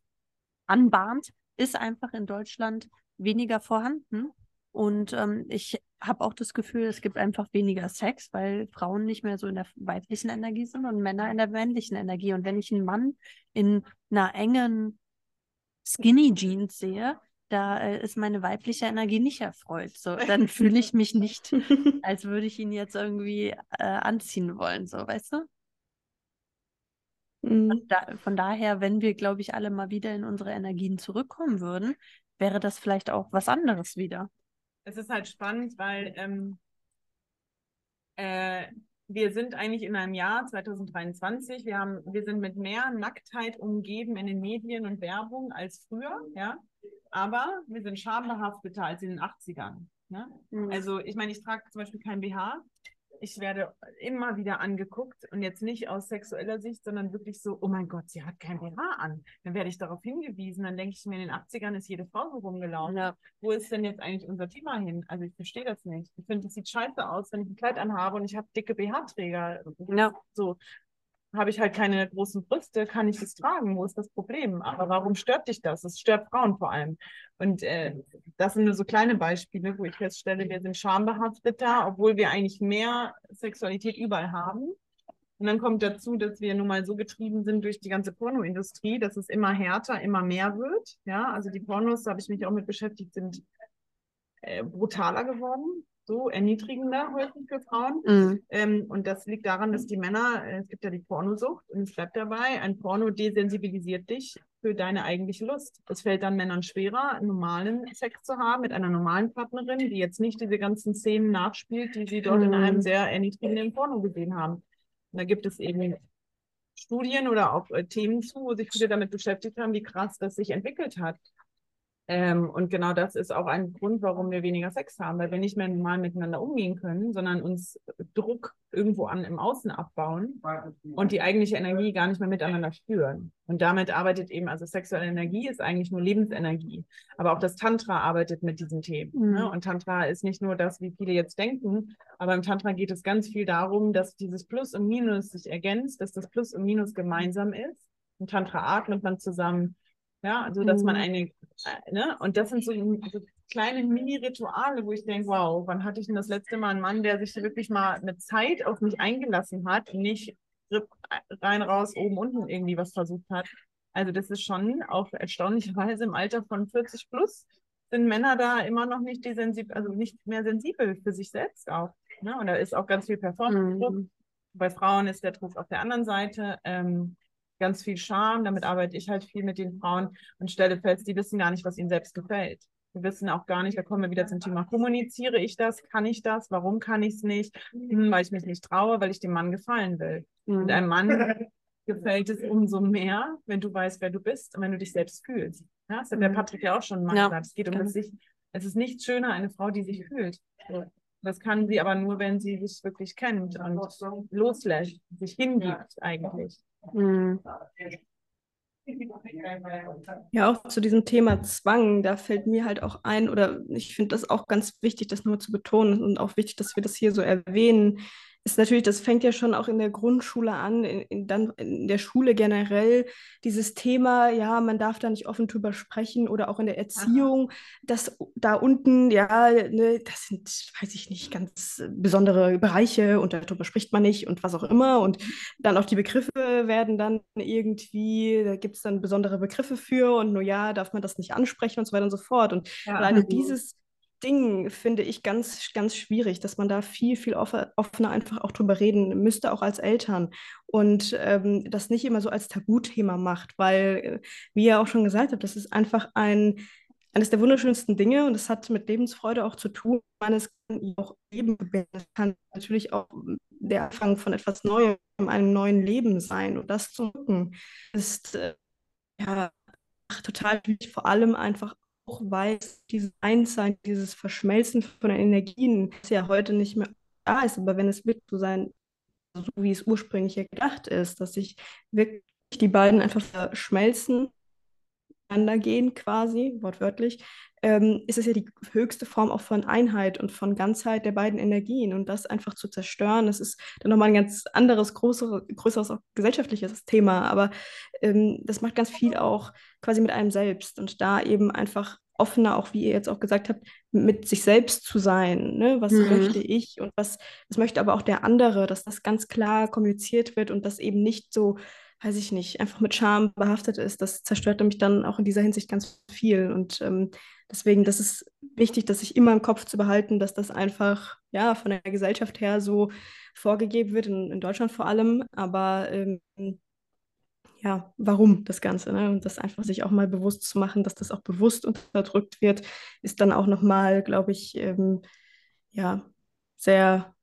anbahnt, ist einfach in Deutschland weniger vorhanden. Und ähm, ich habe auch das Gefühl, es gibt einfach weniger Sex, weil Frauen nicht mehr so in der weiblichen Energie sind und Männer in der männlichen Energie. Und wenn ich einen Mann in einer engen Skinny Jeans sehe, da äh, ist meine weibliche Energie nicht erfreut. So, dann fühle ich mich nicht, als würde ich ihn jetzt irgendwie äh, anziehen wollen, so, weißt du? Mhm. Da, von daher, wenn wir, glaube ich, alle mal wieder in unsere Energien zurückkommen würden, wäre das vielleicht auch was anderes wieder es ist halt spannend, weil ähm, äh, wir sind eigentlich in einem Jahr 2023. Wir, haben, wir sind mit mehr Nacktheit umgeben in den Medien und Werbung als früher, ja. Aber wir sind schambehafteter als in den 80ern. Ne? Mhm. Also ich meine, ich trage zum Beispiel kein BH, ich werde immer wieder angeguckt und jetzt nicht aus sexueller Sicht, sondern wirklich so, oh mein Gott, sie hat kein BH an. Dann werde ich darauf hingewiesen. Dann denke ich mir, in den 80ern ist jede Frau so rumgelaufen. Ja. Wo ist denn jetzt eigentlich unser Thema hin? Also ich verstehe das nicht. Ich finde, es sieht scheiße aus, wenn ich ein Kleid anhabe und ich habe dicke BH-Träger. Ja. So habe ich halt keine großen Brüste, kann ich das tragen? Wo ist das Problem? Aber warum stört dich das? Es stört Frauen vor allem. Und äh, das sind nur so kleine Beispiele, wo ich feststelle, wir sind schambehafteter, obwohl wir eigentlich mehr Sexualität überall haben. Und dann kommt dazu, dass wir nun mal so getrieben sind durch die ganze Pornoindustrie, dass es immer härter, immer mehr wird. Ja, also die Pornos, da habe ich mich auch mit beschäftigt, sind äh, brutaler geworden so erniedrigender häufig für Frauen. Mhm. Ähm, und das liegt daran, dass die Männer, äh, es gibt ja die Pornosucht und es bleibt dabei, ein Porno desensibilisiert dich für deine eigentliche Lust. Es fällt dann Männern schwerer, normalen Sex zu haben mit einer normalen Partnerin, die jetzt nicht diese ganzen Szenen nachspielt, die sie dort mhm. in einem sehr erniedrigenden Porno gesehen haben. Und da gibt es eben Studien oder auch äh, Themen zu, wo sich viele damit beschäftigt haben, wie krass das sich entwickelt hat. Ähm, und genau das ist auch ein Grund, warum wir weniger Sex haben, weil wir nicht mehr normal miteinander umgehen können, sondern uns Druck irgendwo an im Außen abbauen und die eigentliche Energie gar nicht mehr miteinander spüren. Und damit arbeitet eben, also sexuelle Energie ist eigentlich nur Lebensenergie. Aber auch das Tantra arbeitet mit diesen Themen. Ne? Mhm. Ne? Und Tantra ist nicht nur das, wie viele jetzt denken, aber im Tantra geht es ganz viel darum, dass dieses Plus und Minus sich ergänzt, dass das Plus und Minus gemeinsam ist. Im Tantra atmet man zusammen ja, also dass man mhm. eine, äh, ne, und das sind so, so kleine Mini-Rituale, wo ich denke, wow, wann hatte ich denn das letzte Mal einen Mann, der sich wirklich mal mit Zeit auf mich eingelassen hat, nicht rein, raus, oben, unten irgendwie was versucht hat. Also das ist schon auch erstaunlicherweise im Alter von 40 plus sind Männer da immer noch nicht die sensibel, also nicht mehr sensibel für sich selbst auch. Ne? Und da ist auch ganz viel Performance-Druck. Mhm. Bei Frauen ist der Druck auf der anderen Seite. Ähm, ganz viel Scham. Damit arbeite ich halt viel mit den Frauen und stelle fest, die wissen gar nicht, was ihnen selbst gefällt. Wir wissen auch gar nicht, da kommen wir wieder zum Thema, kommuniziere ich das, kann ich das, warum kann ich es nicht, hm, weil ich mich nicht traue, weil ich dem Mann gefallen will. Mhm. Und einem Mann gefällt es umso mehr, wenn du weißt, wer du bist und wenn du dich selbst fühlst. Ja, das hat der mhm. Patrick ja auch schon mal ja. gesagt. Es geht um das sich, es ist nicht schöner, eine Frau, die sich fühlt. Das kann sie aber nur, wenn sie sich wirklich kennt und loslässt, sich hingibt eigentlich. Mhm. Ja, auch zu diesem Thema Zwang, da fällt mir halt auch ein, oder ich finde das auch ganz wichtig, das nur zu betonen und auch wichtig, dass wir das hier so erwähnen, ist natürlich, das fängt ja schon auch in der Grundschule an, in, in, dann in der Schule generell, dieses Thema, ja, man darf da nicht offen drüber sprechen oder auch in der Erziehung, dass da unten, ja, ne, das sind, weiß ich nicht, ganz besondere Bereiche und darüber spricht man nicht und was auch immer. Und dann auch die Begriffe werden dann irgendwie, da gibt es dann besondere Begriffe für und nur ja, darf man das nicht ansprechen und so weiter und so fort. Und ja. alleine dieses Ding finde ich ganz, ganz schwierig, dass man da viel, viel offener einfach auch drüber reden müsste, auch als Eltern. Und ähm, das nicht immer so als Tabuthema macht, weil, äh, wie ihr auch schon gesagt habt, das ist einfach ein, eines der wunderschönsten Dinge und das hat mit Lebensfreude auch zu tun. Es kann auch Leben gebären. kann natürlich auch der Anfang von etwas Neuem, einem neuen Leben sein. Und das zu machen, ist äh, ja total wichtig, vor allem einfach auch weiß, dieses Einssein, dieses Verschmelzen von den Energien, das ja heute nicht mehr da ist, aber wenn es wird so sein, so wie es ursprünglich gedacht ist, dass sich wirklich die beiden einfach verschmelzen, gehen quasi, wortwörtlich, ähm, ist es ja die höchste Form auch von Einheit und von Ganzheit der beiden Energien. Und das einfach zu zerstören, das ist dann nochmal ein ganz anderes, größere, größeres auch gesellschaftliches Thema. Aber ähm, das macht ganz viel auch quasi mit einem selbst. Und da eben einfach offener, auch wie ihr jetzt auch gesagt habt, mit sich selbst zu sein. Ne? Was mhm. möchte ich und was, was möchte aber auch der andere, dass das ganz klar kommuniziert wird und das eben nicht so weiß ich nicht, einfach mit Scham behaftet ist, das zerstört nämlich dann auch in dieser Hinsicht ganz viel. Und ähm, Deswegen, das ist wichtig, dass sich immer im Kopf zu behalten, dass das einfach ja von der Gesellschaft her so vorgegeben wird, in, in Deutschland vor allem. Aber ähm, ja, warum das Ganze? Ne? Und das einfach sich auch mal bewusst zu machen, dass das auch bewusst unterdrückt wird, ist dann auch nochmal, glaube ich, ähm, ja, sehr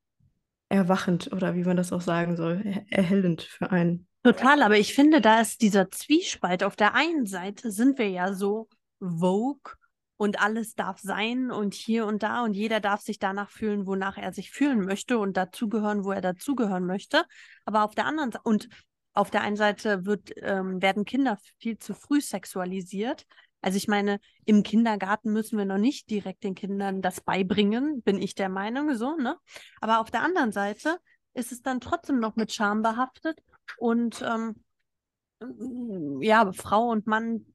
erwachend oder wie man das auch sagen soll, er erhellend für einen. Total, aber ich finde, da ist dieser Zwiespalt. Auf der einen Seite sind wir ja so Vogue und alles darf sein und hier und da und jeder darf sich danach fühlen, wonach er sich fühlen möchte und dazugehören, wo er dazugehören möchte. Aber auf der anderen Seite, und auf der einen Seite wird, ähm, werden Kinder viel zu früh sexualisiert. Also ich meine, im Kindergarten müssen wir noch nicht direkt den Kindern das beibringen, bin ich der Meinung, so, ne? Aber auf der anderen Seite ist es dann trotzdem noch mit Scham behaftet und ähm, ja, Frau und Mann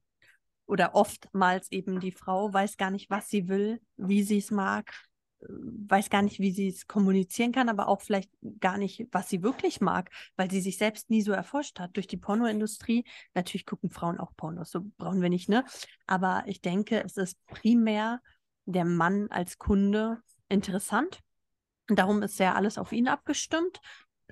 oder oftmals eben die Frau weiß gar nicht, was sie will, wie sie es mag, äh, weiß gar nicht, wie sie es kommunizieren kann, aber auch vielleicht gar nicht, was sie wirklich mag, weil sie sich selbst nie so erforscht hat. Durch die Pornoindustrie, natürlich gucken Frauen auch Pornos, so brauchen wir nicht, ne? Aber ich denke, es ist primär der Mann als Kunde interessant. Darum ist ja alles auf ihn abgestimmt.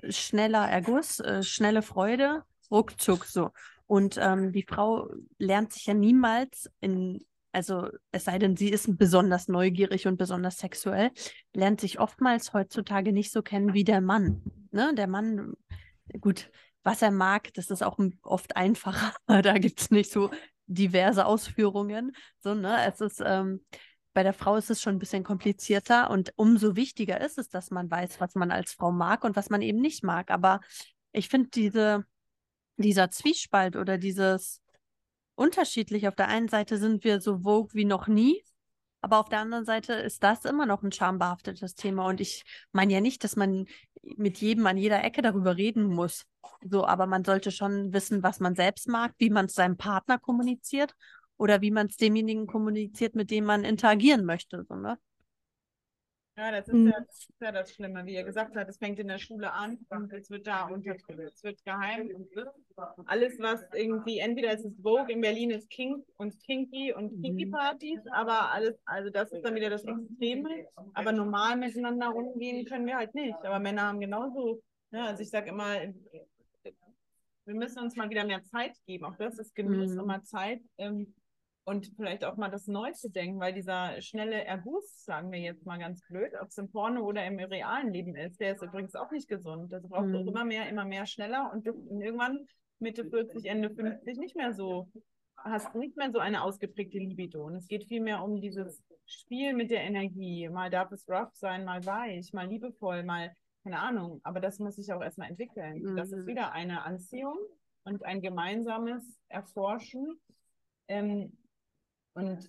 Schneller Erguss, äh, schnelle Freude, ruckzuck so. Und ähm, die Frau lernt sich ja niemals in, also es sei denn, sie ist besonders neugierig und besonders sexuell, lernt sich oftmals heutzutage nicht so kennen wie der Mann. Ne? Der Mann, gut, was er mag, das ist auch oft einfacher. da gibt es nicht so diverse Ausführungen. So, ne? Es ist, ähm, bei der Frau ist es schon ein bisschen komplizierter und umso wichtiger ist es, dass man weiß, was man als Frau mag und was man eben nicht mag. Aber ich finde diese, dieser Zwiespalt oder dieses unterschiedlich. Auf der einen Seite sind wir so vogue wie noch nie, aber auf der anderen Seite ist das immer noch ein schambehaftetes Thema. Und ich meine ja nicht, dass man mit jedem an jeder Ecke darüber reden muss. So, aber man sollte schon wissen, was man selbst mag, wie man es seinem Partner kommuniziert oder wie man es demjenigen kommuniziert, mit dem man interagieren möchte. So, ne? Ja, das ist, mhm. ja, das ist, ja, das Schlimme, wie ihr gesagt habt, es fängt in der Schule an und es wird da unterdrückt, es wird geheim und alles, was irgendwie, entweder ist es Vogue, in Berlin ist King und Kinky und mhm. Kinky-Partys, aber alles, also das ist dann wieder das Extreme, aber normal miteinander rumgehen können wir halt nicht, aber Männer haben genauso, ja, ne, also ich sage immer, wir müssen uns mal wieder mehr Zeit geben, auch das ist Genuss, mhm. immer Zeit, ähm, und vielleicht auch mal das Neu zu denken, weil dieser schnelle Erguss, sagen wir jetzt mal ganz blöd, ob es im Porno oder im realen Leben ist, der ist übrigens auch nicht gesund. Das braucht mhm. immer mehr, immer mehr schneller und irgendwann Mitte 40, Ende 50 nicht mehr so, hast nicht mehr so eine ausgeprägte Libido. Und es geht vielmehr um dieses Spiel mit der Energie. Mal darf es rough sein, mal weich, mal liebevoll, mal, keine Ahnung. Aber das muss sich auch erstmal entwickeln. Mhm. Das ist mhm. wieder eine Anziehung und ein gemeinsames Erforschen. Ähm, und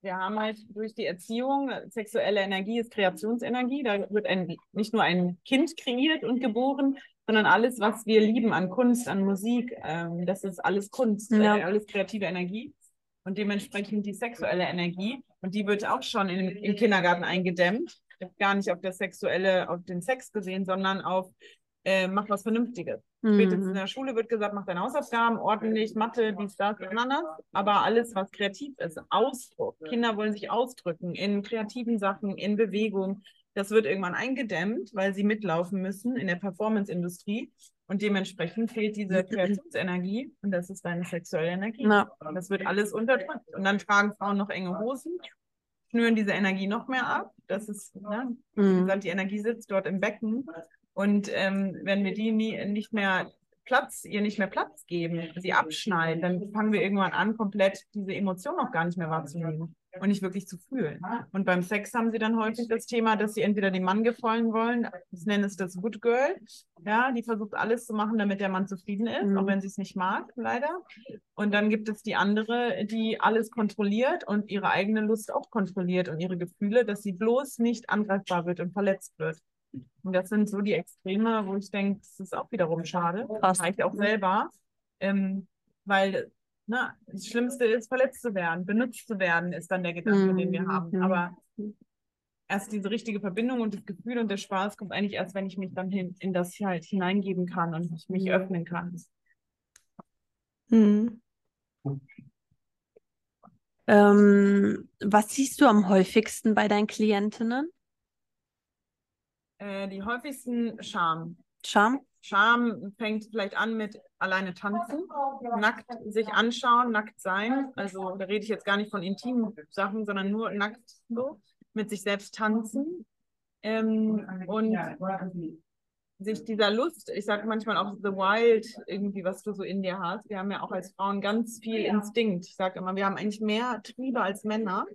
wir haben halt durch die Erziehung, sexuelle Energie ist Kreationsenergie, da wird ein, nicht nur ein Kind kreiert und geboren, sondern alles, was wir lieben an Kunst, an Musik, ähm, das ist alles Kunst, ja. äh, alles kreative Energie. Und dementsprechend die sexuelle Energie. Und die wird auch schon in, im Kindergarten eingedämmt. Gar nicht auf das Sexuelle, auf den Sex gesehen, sondern auf äh, mach was Vernünftiges. Mhm. Spätestens in der Schule wird gesagt, mach deine Hausaufgaben ordentlich, Mathe, dies, das, anderes. Aber alles, was kreativ ist, Ausdruck. Kinder wollen sich ausdrücken in kreativen Sachen, in Bewegung. Das wird irgendwann eingedämmt, weil sie mitlaufen müssen in der Performance-Industrie. Und dementsprechend fehlt diese Kreationsenergie und das ist deine sexuelle Energie. Ja. Das wird alles unterdrückt. Und dann tragen Frauen noch enge Hosen, schnüren diese Energie noch mehr ab. Das ist, ne, wie mhm. gesagt, die Energie sitzt dort im Becken und ähm, wenn wir die nie, nicht mehr Platz, ihr nicht mehr Platz geben, sie abschneiden, dann fangen wir irgendwann an, komplett diese Emotion auch gar nicht mehr wahrzunehmen und nicht wirklich zu fühlen. Und beim Sex haben sie dann häufig das Thema, dass sie entweder den Mann gefallen wollen, ich nenne es das Good Girl, ja, die versucht alles zu machen, damit der Mann zufrieden ist, mhm. auch wenn sie es nicht mag, leider. Und dann gibt es die andere, die alles kontrolliert und ihre eigene Lust auch kontrolliert und ihre Gefühle, dass sie bloß nicht angreifbar wird und verletzt wird. Und das sind so die Extreme, wo ich denke, das ist auch wiederum schade. Das reicht auch selber. Ähm, weil ne, das Schlimmste ist, verletzt zu werden, benutzt zu werden, ist dann der Gedanke, mhm. den wir haben. Mhm. Aber erst diese richtige Verbindung und das Gefühl und der Spaß kommt eigentlich erst, wenn ich mich dann hin, in das halt hineingeben kann und mich, mich mhm. öffnen kann. Mhm. Ähm, was siehst du am häufigsten bei deinen Klientinnen? Äh, die häufigsten Scham. Scham? Scham fängt vielleicht an mit alleine tanzen, nackt sich anschauen, nackt sein. Also da rede ich jetzt gar nicht von intimen Sachen, sondern nur nackt so, mit sich selbst tanzen. Ähm, und sich dieser Lust, ich sage manchmal auch The Wild, irgendwie, was du so in dir hast. Wir haben ja auch als Frauen ganz viel Instinkt. Ich sage immer, wir haben eigentlich mehr Triebe als Männer.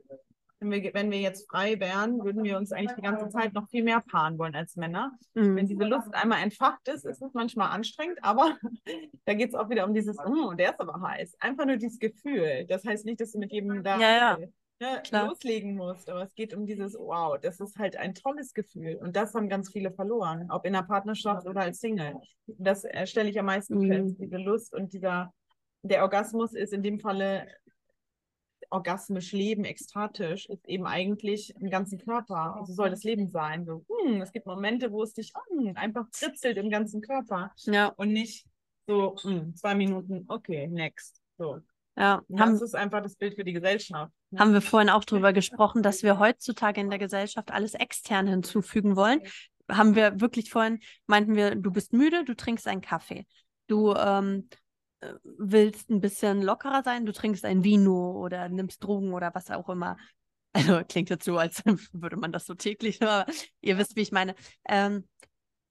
Wenn wir, wenn wir jetzt frei wären, würden wir uns eigentlich die ganze Zeit noch viel mehr paaren wollen als Männer. Mhm. Wenn diese Lust einmal entfacht ist, ist es manchmal anstrengend, aber da geht es auch wieder um dieses, oh, der ist aber heiß. Einfach nur dieses Gefühl. Das heißt nicht, dass du mit jedem da ja, ja. Ne, loslegen musst, aber es geht um dieses, wow, das ist halt ein tolles Gefühl. Und das haben ganz viele verloren, ob in der Partnerschaft oder als Single. Das stelle ich am meisten mhm. fest, diese Lust und dieser, der Orgasmus ist in dem Falle orgasmisch leben, ekstatisch, ist eben eigentlich im ganzen Körper. Also soll das Leben sein. So, hm, es gibt Momente, wo es dich hm, einfach kritzelt im ganzen Körper. Ja. Und nicht so, hm, zwei Minuten, okay, next. So. Ja, das haben, ist einfach das Bild für die Gesellschaft. Ne? Haben wir vorhin auch darüber gesprochen, dass wir heutzutage in der Gesellschaft alles extern hinzufügen wollen. Haben wir wirklich vorhin, meinten wir, du bist müde, du trinkst einen Kaffee. Du ähm, willst ein bisschen lockerer sein, du trinkst ein Vino oder nimmst Drogen oder was auch immer. Also klingt jetzt so, als würde man das so täglich, aber ihr wisst, wie ich meine. Ähm,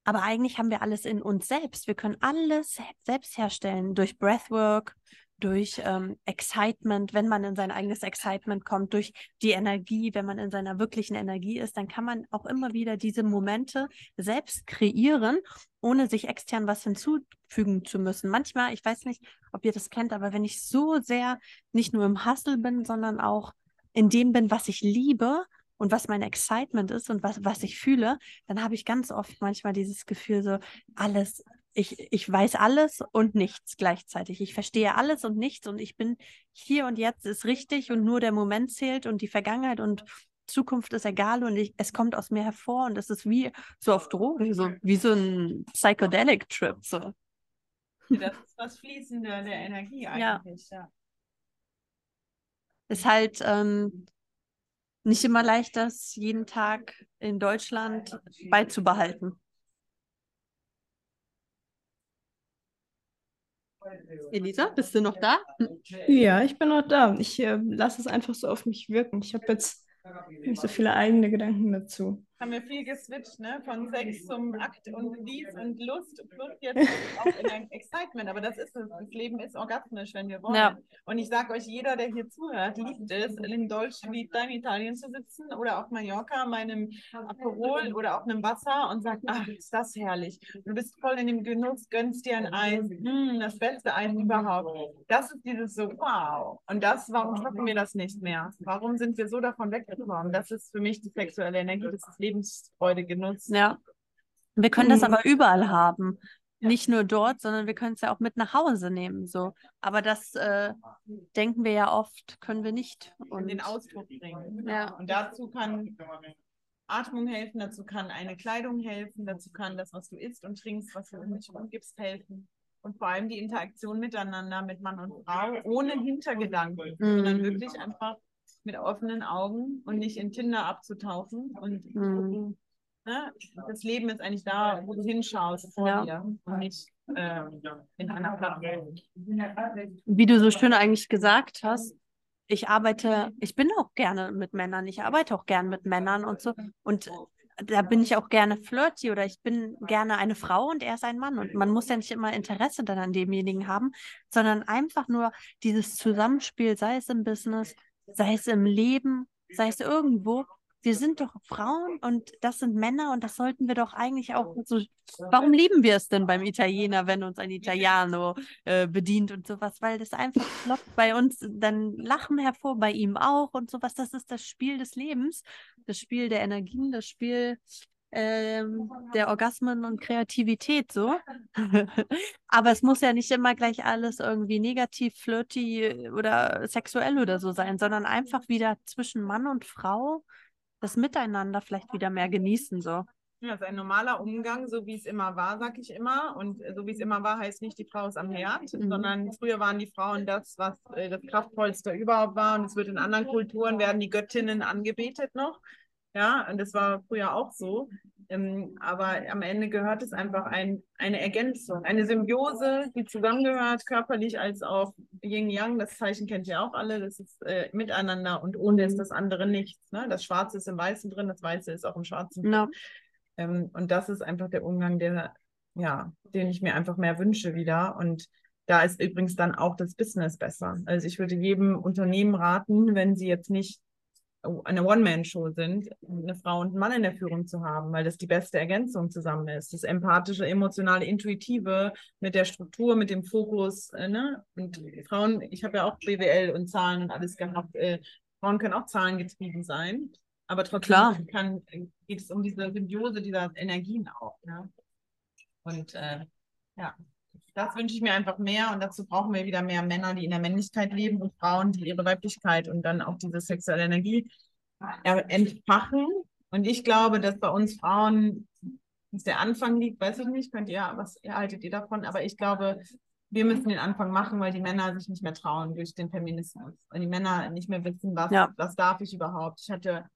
aber eigentlich haben wir alles in uns selbst. Wir können alles selbst herstellen durch Breathwork, durch ähm, Excitement, wenn man in sein eigenes Excitement kommt, durch die Energie, wenn man in seiner wirklichen Energie ist, dann kann man auch immer wieder diese Momente selbst kreieren, ohne sich extern was hinzufügen zu müssen. Manchmal, ich weiß nicht, ob ihr das kennt, aber wenn ich so sehr nicht nur im Hustle bin, sondern auch in dem bin, was ich liebe und was mein Excitement ist und was, was ich fühle, dann habe ich ganz oft manchmal dieses Gefühl, so alles, ich, ich weiß alles und nichts gleichzeitig. Ich verstehe alles und nichts und ich bin hier und jetzt ist richtig und nur der Moment zählt und die Vergangenheit und Zukunft ist egal und ich, es kommt aus mir hervor und es ist wie so auf Drogen, so wie so ein Psychedelic Trip. So. Das ist was Fließende der Energie eigentlich, ja. ja. Ist halt ähm, nicht immer leicht, das jeden Tag in Deutschland beizubehalten. Elisa, bist du noch da? Ja, ich bin noch da. Ich äh, lasse es einfach so auf mich wirken. Ich habe jetzt nicht so viele eigene Gedanken dazu haben wir viel geswitcht, ne? Von Sex zum Akt und dies und Lust plus jetzt auch in ein Excitement. Aber das ist es. Das Leben ist orgasmisch, wenn wir wollen. Ja. Und ich sage euch, jeder, der hier zuhört, liebt es, in Deutsch wie in Italien zu sitzen oder auf Mallorca, meinem Aperol oder auf einem Wasser und sagt, ach, ist das herrlich. Du bist voll in dem Genuss, gönnst dir ein Eis, mm, das beste Eis überhaupt. Das ist dieses so, wow. Und das, warum schaffen wir das nicht mehr? Warum sind wir so davon weggekommen? Das ist für mich die sexuelle Energie, das ist Leben Lebensfreude genutzt. Ja. Wir können das aber überall haben. Ja. Nicht nur dort, sondern wir können es ja auch mit nach Hause nehmen. So. Aber das äh, denken wir ja oft, können wir nicht. Und den Ausdruck bringen. Ja. Und dazu kann Atmung helfen, dazu kann eine Kleidung helfen, dazu kann das, was du isst und trinkst, was du um dich gibst, helfen. Und vor allem die Interaktion miteinander, mit Mann und Frau, ohne Hintergedanken, mhm. sondern wirklich einfach mit offenen Augen und nicht in Tinder abzutauchen und mhm. ne, das Leben ist eigentlich da, wo du hinschaust vor ja. dir und nicht äh, in einer Plattform. Wie du so schön eigentlich gesagt hast, ich arbeite, ich bin auch gerne mit Männern, ich arbeite auch gerne mit Männern und so und da bin ich auch gerne flirty oder ich bin gerne eine Frau und er ist ein Mann. Und man muss ja nicht immer Interesse dann an demjenigen haben, sondern einfach nur dieses Zusammenspiel, sei es im Business, sei es im Leben, sei es irgendwo. Wir sind doch Frauen und das sind Männer und das sollten wir doch eigentlich auch so. Warum lieben wir es denn beim Italiener, wenn uns ein Italiano äh, bedient und sowas? Weil das einfach klopft bei uns dann Lachen hervor, bei ihm auch und sowas. Das ist das Spiel des Lebens, das Spiel der Energien, das Spiel ähm, der Orgasmen und Kreativität so. Aber es muss ja nicht immer gleich alles irgendwie negativ, flirty oder sexuell oder so sein, sondern einfach wieder zwischen Mann und Frau das Miteinander vielleicht wieder mehr genießen so. Ja, ist ein normaler Umgang, so wie es immer war, sag ich immer. Und so wie es immer war, heißt nicht, die Frau ist am Herd, mhm. sondern früher waren die Frauen das, was äh, das Kraftvollste überhaupt war. Und es wird in anderen Kulturen, werden die Göttinnen angebetet noch. Ja, und das war früher auch so. Ähm, aber am Ende gehört es einfach ein, eine Ergänzung, eine Symbiose, die zusammengehört, körperlich als auch Yin-Yang. Das Zeichen kennt ihr auch alle. Das ist äh, miteinander und ohne ist das andere nichts. Ne? Das Schwarze ist im Weißen drin, das Weiße ist auch im Schwarzen drin. No. Ähm, und das ist einfach der Umgang, der, ja, den ich mir einfach mehr wünsche wieder. Und da ist übrigens dann auch das Business besser. Also ich würde jedem Unternehmen raten, wenn sie jetzt nicht eine One-Man-Show sind, eine Frau und einen Mann in der Führung zu haben, weil das die beste Ergänzung zusammen ist. Das empathische, emotionale, intuitive mit der Struktur, mit dem Fokus. Äh, ne? Und Frauen, ich habe ja auch BWL und Zahlen und alles gehabt. Äh, Frauen können auch zahlengetrieben sein, aber trotzdem kann, geht es um diese Symbiose dieser Energien auch. Ne? Und äh, ja das wünsche ich mir einfach mehr und dazu brauchen wir wieder mehr Männer, die in der Männlichkeit leben und Frauen, die ihre Weiblichkeit und dann auch diese sexuelle Energie entfachen. Und ich glaube, dass bei uns Frauen dass der Anfang liegt, weiß ich nicht, könnt ihr, was haltet ihr davon? Aber ich glaube, wir müssen den Anfang machen, weil die Männer sich nicht mehr trauen durch den Feminismus. Und die Männer nicht mehr wissen, was, ja. was darf ich überhaupt. Ich hatte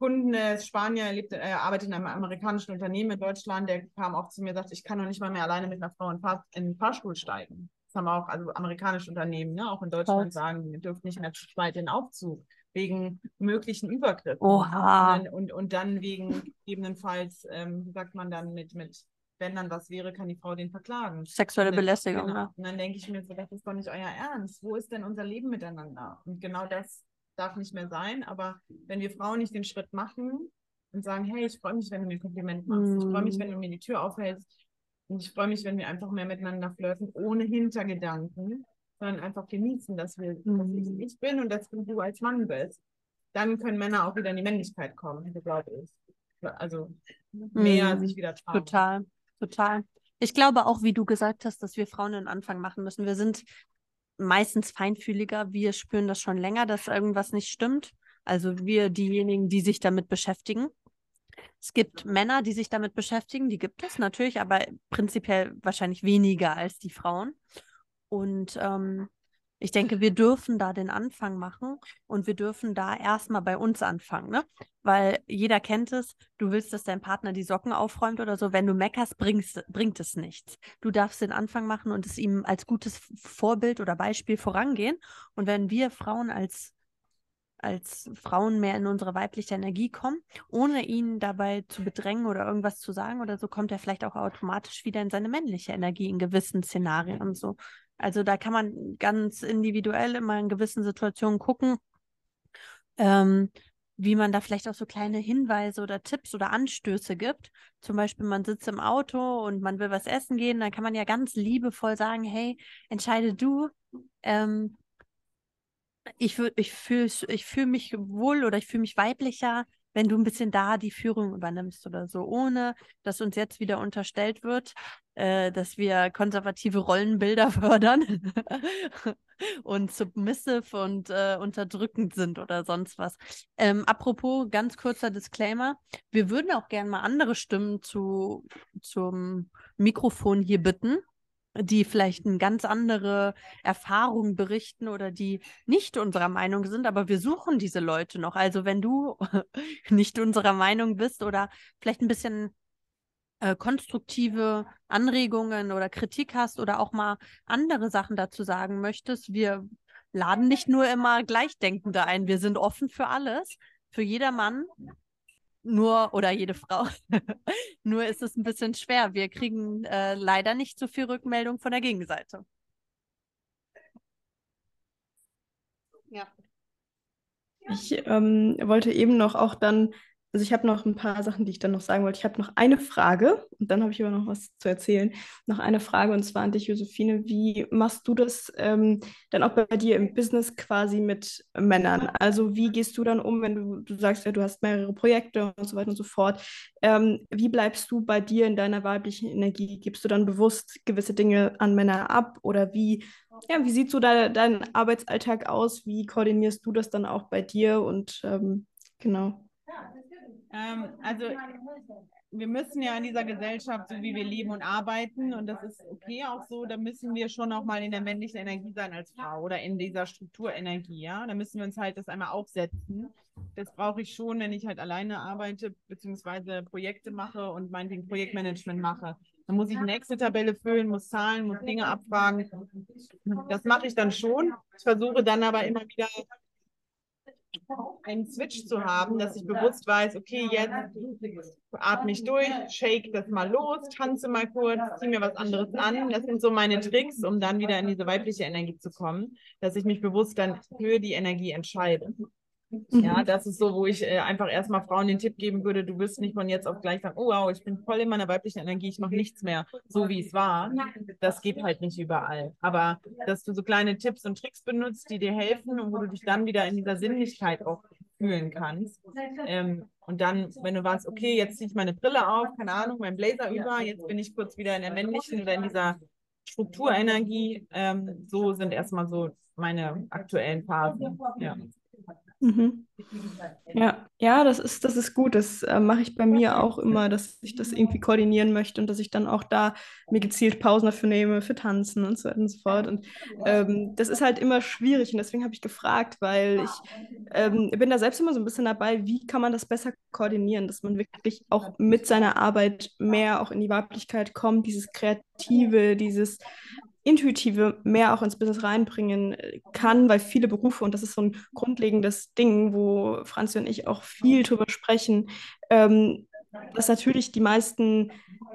Kunden, der ist Spanier, er, lebt, er arbeitet in einem amerikanischen Unternehmen in Deutschland, der kam auch zu mir und sagte, ich kann noch nicht mal mehr alleine mit einer Frau in, Fahr in den Fahrstuhl steigen. Das haben auch also amerikanische Unternehmen, ne, auch in Deutschland Was? sagen, ihr dürft nicht mehr zu zweit in Aufzug wegen möglichen Übergriffen. Oha. Und, und, und dann wegen gegebenenfalls, ähm, wie sagt man dann, mit, mit wenn dann was wäre, kann die Frau den verklagen. Sexuelle Belästigung, genau. ja. Und dann denke ich mir so, das ist doch nicht euer Ernst. Wo ist denn unser Leben miteinander? Und genau das darf nicht mehr sein. Aber wenn wir Frauen nicht den Schritt machen und sagen, hey, ich freue mich, wenn du mir ein Kompliment machst, ich freue mich, Mhm. wenn du mir die Tür aufhältst und ich freue mich, wenn wir einfach mehr miteinander flirten, ohne Hintergedanken, sondern einfach genießen, dass wir, dass Mhm. ich, ich bin und dass du als Mann bist. Dann können Männer auch wieder in die Männlichkeit kommen, glaube ich. Also mehr Mhm. sich wieder trauen. Total, total. Ich glaube auch, wie du gesagt hast, dass wir Frauen einen Anfang machen müssen. Wir sind meistens feinfühliger. Wir spüren das schon länger, dass irgendwas nicht stimmt. Also wir diejenigen, die sich damit beschäftigen. Es gibt Männer, die sich damit beschäftigen, die gibt es natürlich, aber prinzipiell wahrscheinlich weniger als die Frauen. Und ähm, ich denke, wir dürfen da den Anfang machen und wir dürfen da erstmal bei uns anfangen, ne? Weil jeder kennt es, du willst, dass dein Partner die Socken aufräumt oder so. Wenn du meckerst, bringst, bringt es nichts. Du darfst den Anfang machen und es ihm als gutes Vorbild oder Beispiel vorangehen. Und wenn wir Frauen als als Frauen mehr in unsere weibliche Energie kommen, ohne ihn dabei zu bedrängen oder irgendwas zu sagen oder so, kommt er vielleicht auch automatisch wieder in seine männliche Energie in gewissen Szenarien und so. Also da kann man ganz individuell immer in gewissen Situationen gucken, ähm, wie man da vielleicht auch so kleine Hinweise oder Tipps oder Anstöße gibt. Zum Beispiel, man sitzt im Auto und man will was essen gehen, dann kann man ja ganz liebevoll sagen, hey, entscheide du, ähm, ich, ich fühle ich fühl mich wohl oder ich fühle mich weiblicher, wenn du ein bisschen da die Führung übernimmst oder so, ohne dass uns jetzt wieder unterstellt wird, äh, dass wir konservative Rollenbilder fördern und submissive und äh, unterdrückend sind oder sonst was. Ähm, apropos, ganz kurzer Disclaimer, wir würden auch gerne mal andere Stimmen zu, zum Mikrofon hier bitten die vielleicht eine ganz andere Erfahrung berichten oder die nicht unserer Meinung sind, aber wir suchen diese Leute noch. Also wenn du nicht unserer Meinung bist oder vielleicht ein bisschen äh, konstruktive Anregungen oder Kritik hast oder auch mal andere Sachen dazu sagen möchtest, wir laden nicht nur immer Gleichdenkende ein, wir sind offen für alles, für jedermann. Nur oder jede Frau. Nur ist es ein bisschen schwer. Wir kriegen äh, leider nicht so viel Rückmeldung von der Gegenseite. Ja. Ich ähm, wollte eben noch auch dann, also ich habe noch ein paar Sachen, die ich dann noch sagen wollte. Ich habe noch eine Frage und dann habe ich aber noch was zu erzählen. Noch eine Frage und zwar an dich, Josephine. Wie machst du das ähm, dann auch bei dir im Business quasi mit Männern? Also wie gehst du dann um, wenn du, du sagst ja, du hast mehrere Projekte und so weiter und so fort. Ähm, wie bleibst du bei dir in deiner weiblichen Energie? Gibst du dann bewusst gewisse Dinge an Männer ab oder wie ja, wie sieht so de dein Arbeitsalltag aus? Wie koordinierst du das dann auch bei dir? Und ähm, genau. Ähm, also wir müssen ja in dieser Gesellschaft, so wie wir leben und arbeiten, und das ist okay auch so, da müssen wir schon auch mal in der männlichen Energie sein als Frau oder in dieser Strukturenergie, ja. Da müssen wir uns halt das einmal aufsetzen. Das brauche ich schon, wenn ich halt alleine arbeite, beziehungsweise Projekte mache und meinetwegen Projektmanagement mache. Dann muss ich eine Excel-Tabelle füllen, muss Zahlen, muss Dinge abfragen. Das mache ich dann schon. Ich versuche dann aber immer wieder einen Switch zu haben, dass ich bewusst weiß, okay, jetzt atme ich durch, shake das mal los, tanze mal kurz, ziehe mir was anderes an. Das sind so meine Tricks, um dann wieder in diese weibliche Energie zu kommen, dass ich mich bewusst dann für die Energie entscheide. Ja, das ist so, wo ich äh, einfach erstmal Frauen den Tipp geben würde, du wirst nicht von jetzt auf gleich sagen, oh wow, ich bin voll in meiner weiblichen Energie, ich mache nichts mehr, so wie es war. Das geht halt nicht überall. Aber dass du so kleine Tipps und Tricks benutzt, die dir helfen und wo du dich dann wieder in dieser Sinnlichkeit auch fühlen kannst. Ähm, und dann, wenn du weißt, okay, jetzt ziehe ich meine Brille auf, keine Ahnung, mein Blazer über, jetzt bin ich kurz wieder in der männlichen oder in dieser Strukturenergie. Ähm, so sind erstmal so meine aktuellen Phasen. Ja. Mhm. Ja, ja, das ist, das ist gut. Das äh, mache ich bei mir auch immer, dass ich das irgendwie koordinieren möchte und dass ich dann auch da mir gezielt Pausen dafür nehme, für Tanzen und so weiter und so fort. Und ähm, das ist halt immer schwierig und deswegen habe ich gefragt, weil ich ähm, bin da selbst immer so ein bisschen dabei, wie kann man das besser koordinieren, dass man wirklich auch mit seiner Arbeit mehr auch in die Weiblichkeit kommt, dieses Kreative, dieses Intuitive mehr auch ins Business reinbringen kann, weil viele Berufe, und das ist so ein grundlegendes Ding, wo Franzi und ich auch viel drüber sprechen, ähm, dass natürlich die meisten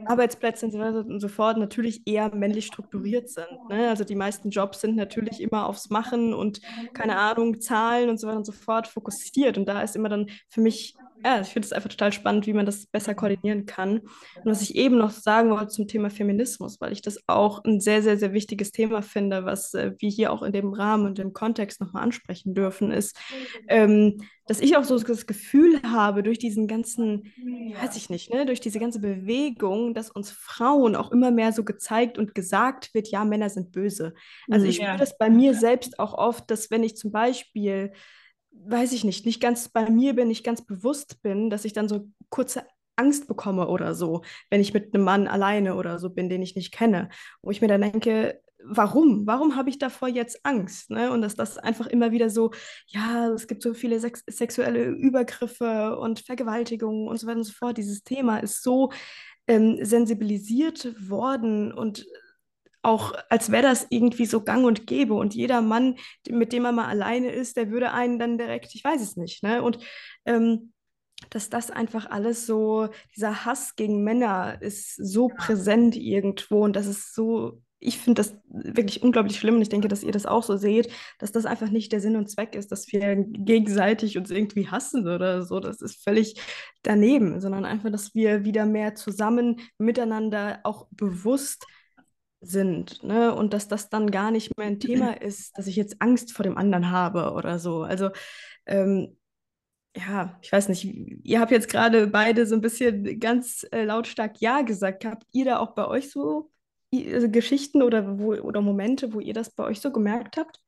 Arbeitsplätze und so weiter und so fort natürlich eher männlich strukturiert sind. Ne? Also die meisten Jobs sind natürlich immer aufs Machen und keine Ahnung, Zahlen und so weiter und so fort fokussiert. Und da ist immer dann für mich ja, ich finde es einfach total spannend, wie man das besser koordinieren kann. Und was ich eben noch sagen wollte zum Thema Feminismus, weil ich das auch ein sehr, sehr, sehr wichtiges Thema finde, was äh, wir hier auch in dem Rahmen und im Kontext nochmal ansprechen dürfen, ist, ähm, dass ich auch so das Gefühl habe, durch diesen ganzen, weiß ich nicht, ne, durch diese ganze Bewegung, dass uns Frauen auch immer mehr so gezeigt und gesagt wird, ja, Männer sind böse. Also ich ja. spüre das bei mir selbst auch oft, dass wenn ich zum Beispiel weiß ich nicht, nicht ganz bei mir bin, nicht ganz bewusst bin, dass ich dann so kurze Angst bekomme oder so, wenn ich mit einem Mann alleine oder so bin, den ich nicht kenne. Wo ich mir dann denke, warum? Warum habe ich davor jetzt Angst? Ne? Und dass das einfach immer wieder so, ja, es gibt so viele sex sexuelle Übergriffe und Vergewaltigungen und so weiter und so fort. Dieses Thema ist so ähm, sensibilisiert worden und auch als wäre das irgendwie so gang und gäbe und jeder Mann, mit dem man mal alleine ist, der würde einen dann direkt, ich weiß es nicht, ne? Und ähm, dass das einfach alles so, dieser Hass gegen Männer ist so präsent irgendwo und das ist so, ich finde das wirklich unglaublich schlimm und ich denke, dass ihr das auch so seht, dass das einfach nicht der Sinn und Zweck ist, dass wir gegenseitig uns irgendwie hassen oder so. Das ist völlig daneben, sondern einfach, dass wir wieder mehr zusammen miteinander auch bewusst sind, ne? Und dass das dann gar nicht mehr ein Thema ist, dass ich jetzt Angst vor dem anderen habe oder so. Also ähm, ja, ich weiß nicht, ihr habt jetzt gerade beide so ein bisschen ganz äh, lautstark Ja gesagt. Habt ihr da auch bei euch so Geschichten oder, wo, oder Momente, wo ihr das bei euch so gemerkt habt?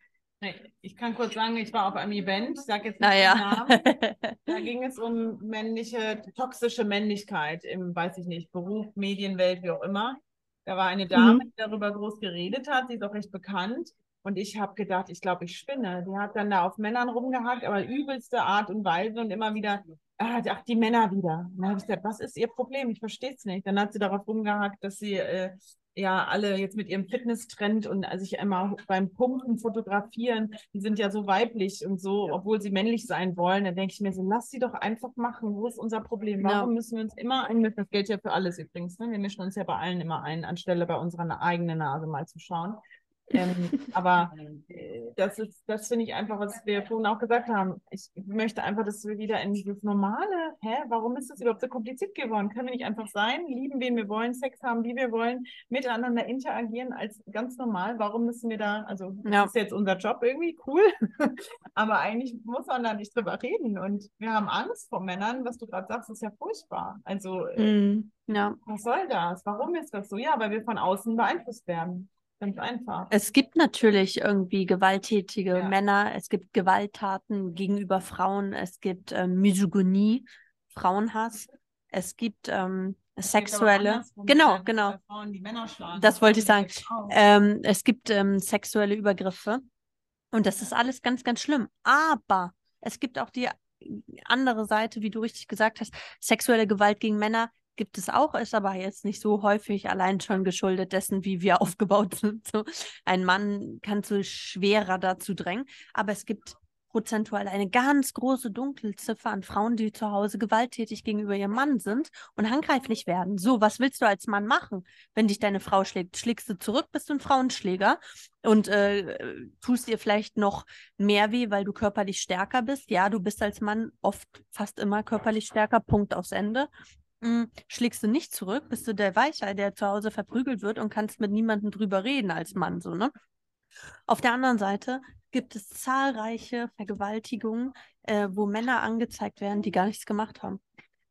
Ich kann kurz sagen, ich war auf einem Event, ich sage jetzt nicht naja. den Namen. Da ging es um männliche, toxische Männlichkeit im, weiß ich nicht, Beruf, Medienwelt, wie auch immer. Da war eine Dame, mhm. die darüber groß geredet hat, sie ist auch recht bekannt. Und ich habe gedacht, ich glaube, ich spinne. Die hat dann da auf Männern rumgehackt, aber übelste Art und Weise und immer wieder, ah, ach, die Männer wieder. Und dann habe ich gesagt, was ist ihr Problem? Ich verstehe es nicht. Dann hat sie darauf rumgehackt, dass sie äh, ja alle jetzt mit ihrem Fitness-Trend und sich immer beim Pumpen fotografieren, die sind ja so weiblich und so, obwohl sie männlich sein wollen. Dann denke ich mir so, lass sie doch einfach machen. Wo ist unser Problem? Warum ja. müssen wir uns immer einmischen? Das gilt ja für alles übrigens. Ne? Wir mischen uns ja bei allen immer ein, anstelle bei unserer eigenen Nase mal zu schauen. Ähm, aber äh, das ist, das finde ich einfach, was wir vorhin auch gesagt haben. Ich möchte einfach, dass wir wieder in dieses normale, hä, warum ist das überhaupt so kompliziert geworden? Können wir nicht einfach sein, lieben, wen wir wollen, Sex haben, wie wir wollen, miteinander interagieren als ganz normal? Warum müssen wir da, also das ja. ist jetzt unser Job irgendwie, cool, aber eigentlich muss man da nicht drüber reden. Und wir haben Angst vor Männern, was du gerade sagst, ist ja furchtbar. Also, mm, ja. was soll das? Warum ist das so? Ja, weil wir von außen beeinflusst werden. Ganz einfach. Es gibt natürlich irgendwie gewalttätige ja. Männer, es gibt Gewalttaten gegenüber Frauen, es gibt ähm, Misogynie, Frauenhass, es gibt ähm, sexuelle. Genau, genau. Frauen, das wollte ich sagen. Ähm, es gibt ähm, sexuelle Übergriffe und das ist alles ganz, ganz schlimm. Aber es gibt auch die andere Seite, wie du richtig gesagt hast, sexuelle Gewalt gegen Männer gibt es auch, ist aber jetzt nicht so häufig allein schon geschuldet dessen, wie wir aufgebaut sind. So, ein Mann kann zu schwerer dazu drängen, aber es gibt prozentual eine ganz große Dunkelziffer an Frauen, die zu Hause gewalttätig gegenüber ihrem Mann sind und handgreiflich werden. So, was willst du als Mann machen, wenn dich deine Frau schlägt? Schlägst du zurück, bist du ein Frauenschläger und äh, tust dir vielleicht noch mehr weh, weil du körperlich stärker bist? Ja, du bist als Mann oft fast immer körperlich stärker, Punkt aufs Ende. Hm, schlägst du nicht zurück, bist du der Weichei, der zu Hause verprügelt wird und kannst mit niemandem drüber reden als Mann, so, ne? Auf der anderen Seite gibt es zahlreiche Vergewaltigungen, äh, wo Männer angezeigt werden, die gar nichts gemacht haben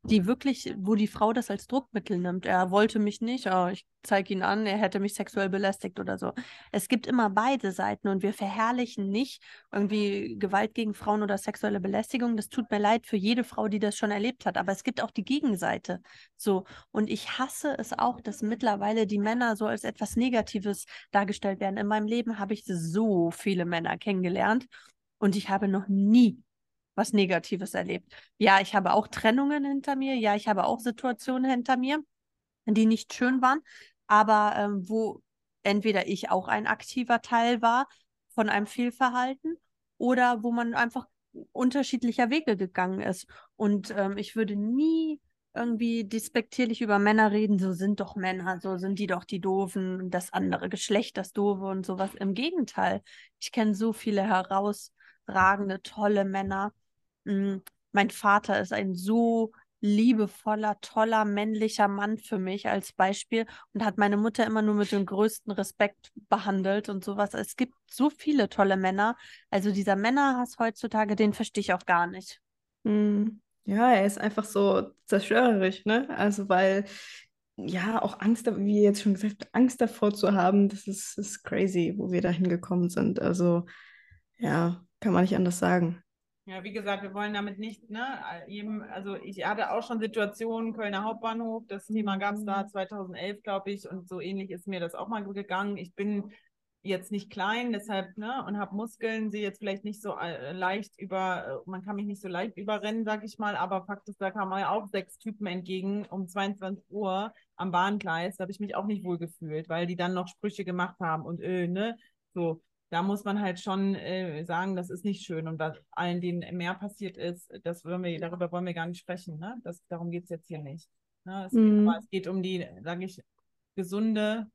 die wirklich, wo die Frau das als Druckmittel nimmt. Er wollte mich nicht, oh, ich zeige ihn an, er hätte mich sexuell belästigt oder so. Es gibt immer beide Seiten und wir verherrlichen nicht irgendwie Gewalt gegen Frauen oder sexuelle Belästigung. Das tut mir leid für jede Frau, die das schon erlebt hat, aber es gibt auch die Gegenseite. So und ich hasse es auch, dass mittlerweile die Männer so als etwas Negatives dargestellt werden. In meinem Leben habe ich so viele Männer kennengelernt und ich habe noch nie was Negatives erlebt. Ja, ich habe auch Trennungen hinter mir. Ja, ich habe auch Situationen hinter mir, die nicht schön waren, aber ähm, wo entweder ich auch ein aktiver Teil war von einem Fehlverhalten oder wo man einfach unterschiedlicher Wege gegangen ist. Und ähm, ich würde nie irgendwie despektierlich über Männer reden, so sind doch Männer, so sind die doch die Doofen, das andere Geschlecht, das Doofe und sowas. Im Gegenteil, ich kenne so viele herausragende, tolle Männer. Mm, mein Vater ist ein so liebevoller, toller, männlicher Mann für mich als Beispiel und hat meine Mutter immer nur mit dem größten Respekt behandelt und sowas. Es gibt so viele tolle Männer. Also dieser Männerhass heutzutage, den verstehe ich auch gar nicht. Mhm. Ja, er ist einfach so zerstörerisch, ne? Also weil, ja, auch Angst, wie jetzt schon gesagt, Angst davor zu haben, das ist, ist crazy, wo wir da hingekommen sind. Also, ja, kann man nicht anders sagen. Ja, wie gesagt, wir wollen damit nicht, ne, jedem, also ich hatte auch schon Situationen, Kölner Hauptbahnhof, das Thema gab es da 2011, glaube ich, und so ähnlich ist mir das auch mal gegangen. Ich bin jetzt nicht klein, deshalb, ne, und habe Muskeln, sehe jetzt vielleicht nicht so äh, leicht über, man kann mich nicht so leicht überrennen, sag ich mal, aber Fakt ist, da kamen ja auch sechs Typen entgegen um 22 Uhr am Bahngleis, da habe ich mich auch nicht wohl gefühlt, weil die dann noch Sprüche gemacht haben und äh, ne, so. Da muss man halt schon äh, sagen, das ist nicht schön und was allen, denen mehr passiert ist, das wollen wir, darüber wollen wir gar nicht sprechen, ne? Das, darum geht es jetzt hier nicht. Ne? Es, mhm. geht, aber es geht um die, sage ich, gesunde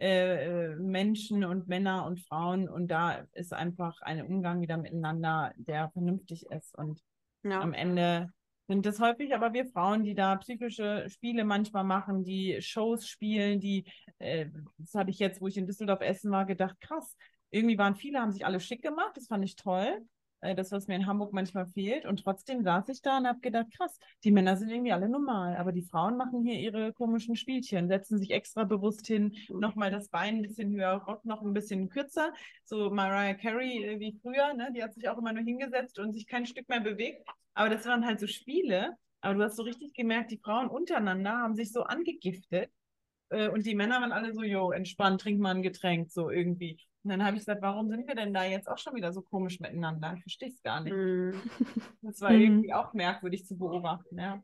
äh, äh, Menschen und Männer und Frauen und da ist einfach ein Umgang wieder miteinander, der vernünftig ist und ja. am Ende sind es häufig aber wir Frauen, die da psychische Spiele manchmal machen, die Shows spielen, die, äh, das habe ich jetzt, wo ich in Düsseldorf essen war, gedacht, krass, irgendwie waren viele, haben sich alle schick gemacht, das fand ich toll. Äh, das, was mir in Hamburg manchmal fehlt. Und trotzdem saß ich da und habe gedacht, krass, die Männer sind irgendwie alle normal, aber die Frauen machen hier ihre komischen Spielchen, setzen sich extra bewusst hin, nochmal das Bein ein bisschen höher, Rock noch ein bisschen kürzer. So Mariah Carey äh, wie früher, ne? die hat sich auch immer nur hingesetzt und sich kein Stück mehr bewegt. Aber das waren halt so Spiele. Aber du hast so richtig gemerkt, die Frauen untereinander haben sich so angegiftet. Äh, und die Männer waren alle so, jo, entspannt, trink mal ein Getränk, so irgendwie. Und dann habe ich gesagt, warum sind wir denn da jetzt auch schon wieder so komisch miteinander? Ich verstehe es gar nicht. Mm. Das war irgendwie auch merkwürdig zu beobachten, ja.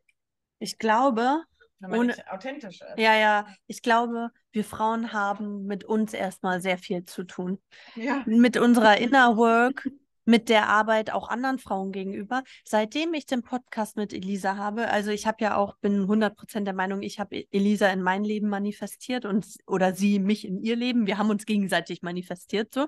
Ich glaube, ohne, authentisch ist. Ja, ja, ich glaube, wir Frauen haben mit uns erstmal sehr viel zu tun. Ja. Mit unserer Inner Work, mit der Arbeit auch anderen Frauen gegenüber. Seitdem ich den Podcast mit Elisa habe, also ich habe ja auch, bin 100% der Meinung, ich habe Elisa in mein Leben manifestiert und oder sie mich in ihr Leben. Wir haben uns gegenseitig manifestiert so.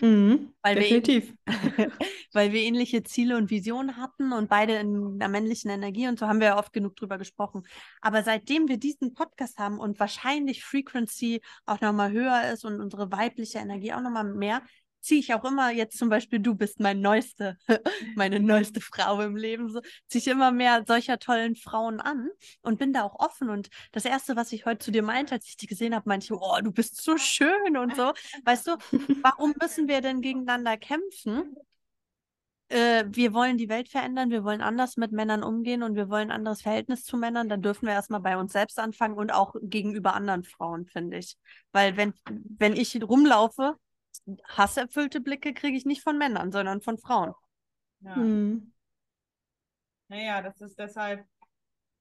Mhm, weil definitiv. Wir, weil wir ähnliche Ziele und Visionen hatten und beide in der männlichen Energie und so haben wir ja oft genug drüber gesprochen. Aber seitdem wir diesen Podcast haben und wahrscheinlich Frequency auch nochmal höher ist und unsere weibliche Energie auch nochmal mehr, ziehe ich auch immer jetzt zum Beispiel, du bist mein neueste, meine neueste Frau im Leben, so ziehe ich immer mehr solcher tollen Frauen an und bin da auch offen. Und das Erste, was ich heute zu dir meinte, als ich dich gesehen habe, meinte ich, oh, du bist so schön und so. Weißt du, warum müssen wir denn gegeneinander kämpfen? Äh, wir wollen die Welt verändern, wir wollen anders mit Männern umgehen und wir wollen ein anderes Verhältnis zu Männern, dann dürfen wir erstmal bei uns selbst anfangen und auch gegenüber anderen Frauen, finde ich. Weil wenn, wenn ich rumlaufe hasserfüllte Blicke kriege ich nicht von Männern, sondern von Frauen. Ja. Hm. Naja, das ist deshalb,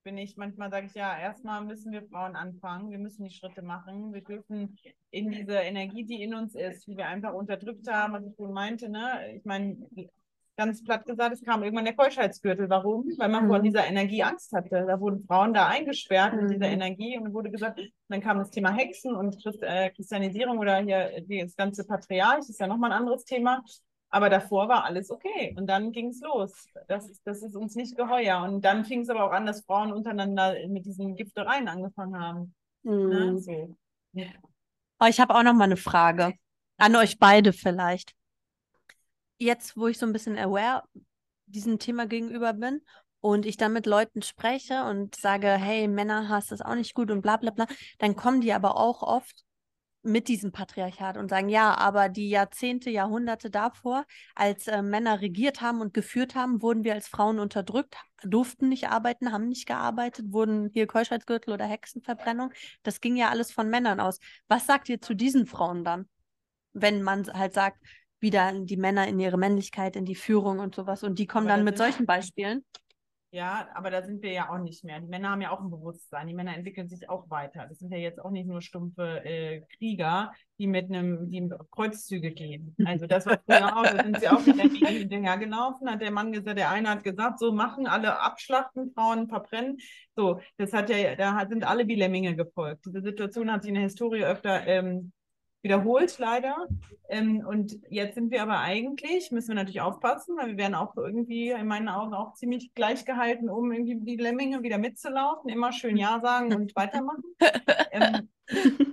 bin ich, manchmal sage ich ja, erstmal müssen wir Frauen anfangen, wir müssen die Schritte machen, wir dürfen in diese Energie, die in uns ist, die wir einfach unterdrückt haben, was ich schon meinte, ne? Ich meine, ganz platt gesagt, es kam irgendwann der Keuschheitsgürtel. Warum? Weil man mhm. vor dieser Energie Angst hatte. Da wurden Frauen da eingesperrt mhm. mit dieser Energie und wurde gesagt, dann kam das Thema Hexen und Christ äh, Christianisierung oder hier das ganze Patriarch, das ist ja nochmal ein anderes Thema. Aber davor war alles okay. Und dann ging es los. Das ist, das ist uns nicht geheuer. Und dann fing es aber auch an, dass Frauen untereinander mit diesen Giftereien angefangen haben. Mhm. Ne? So. Oh, ich habe auch noch mal eine Frage. An euch beide vielleicht jetzt, wo ich so ein bisschen aware diesem Thema gegenüber bin und ich dann mit Leuten spreche und sage, hey, Männerhass ist auch nicht gut und bla bla bla, dann kommen die aber auch oft mit diesem Patriarchat und sagen, ja, aber die Jahrzehnte, Jahrhunderte davor, als äh, Männer regiert haben und geführt haben, wurden wir als Frauen unterdrückt, durften nicht arbeiten, haben nicht gearbeitet, wurden hier Keuschheitsgürtel oder Hexenverbrennung. Das ging ja alles von Männern aus. Was sagt ihr zu diesen Frauen dann? Wenn man halt sagt, wieder die Männer in ihre Männlichkeit, in die Führung und sowas. Und die kommen Aber dann mit solchen Beispielen. Ja, aber da sind wir ja auch nicht mehr. Die Männer haben ja auch ein Bewusstsein. Die Männer entwickeln sich auch weiter. Das sind ja jetzt auch nicht nur stumpfe äh, Krieger, die mit einem, die Kreuzzüge gehen. Also das war früher auch, da sind sie auch mit der Gegend hinterhergelaufen, hat der Mann gesagt, der eine hat gesagt, so machen, alle abschlachten, Frauen verbrennen. So, das hat ja, da sind alle wie Lemminge gefolgt. Diese Situation hat sich in der Historie öfter ähm, wiederholt, leider. Ähm, und jetzt sind wir aber eigentlich, müssen wir natürlich aufpassen, weil wir werden auch irgendwie in meinen Augen auch ziemlich gleich gehalten, um irgendwie die Lemminge wieder mitzulaufen, immer schön Ja sagen und weitermachen. ähm,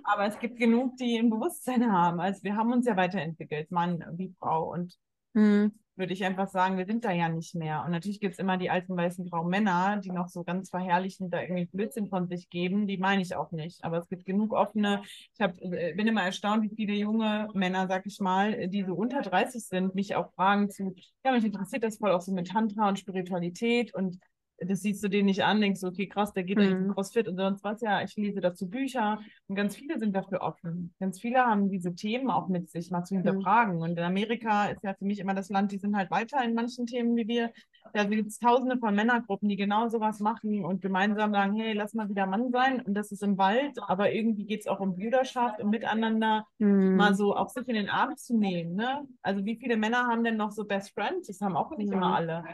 aber es gibt genug, die ein Bewusstsein haben. Also wir haben uns ja weiterentwickelt, Mann wie Frau. Und mhm würde ich einfach sagen, wir sind da ja nicht mehr. Und natürlich gibt es immer die alten weißen grauen Männer, die noch so ganz verherrlichend da irgendwie Blödsinn von sich geben. Die meine ich auch nicht. Aber es gibt genug offene. Ich hab, äh, bin immer erstaunt, wie viele junge Männer, sag ich mal, die so unter 30 sind, mich auch fragen zu, ja, mich interessiert das voll auch so mit Tantra und Spiritualität und das siehst du den nicht an, denkst du, okay, krass, der geht mhm. jetzt CrossFit und sonst was. Ja, ich lese dazu Bücher und ganz viele sind dafür offen. Ganz viele haben diese Themen auch mit sich mal zu mhm. hinterfragen. Mhm. Und in Amerika ist ja für mich immer das Land, die sind halt weiter in manchen Themen wie wir. Da gibt es tausende von Männergruppen, die genau sowas machen und gemeinsam sagen, hey, lass mal wieder Mann sein. Und das ist im Wald, aber irgendwie geht es auch um Brüderschaft und miteinander mhm. mal so auch sich in den Arm zu nehmen. Ne? Also wie viele Männer haben denn noch so Best Friends? Das haben auch nicht immer alle.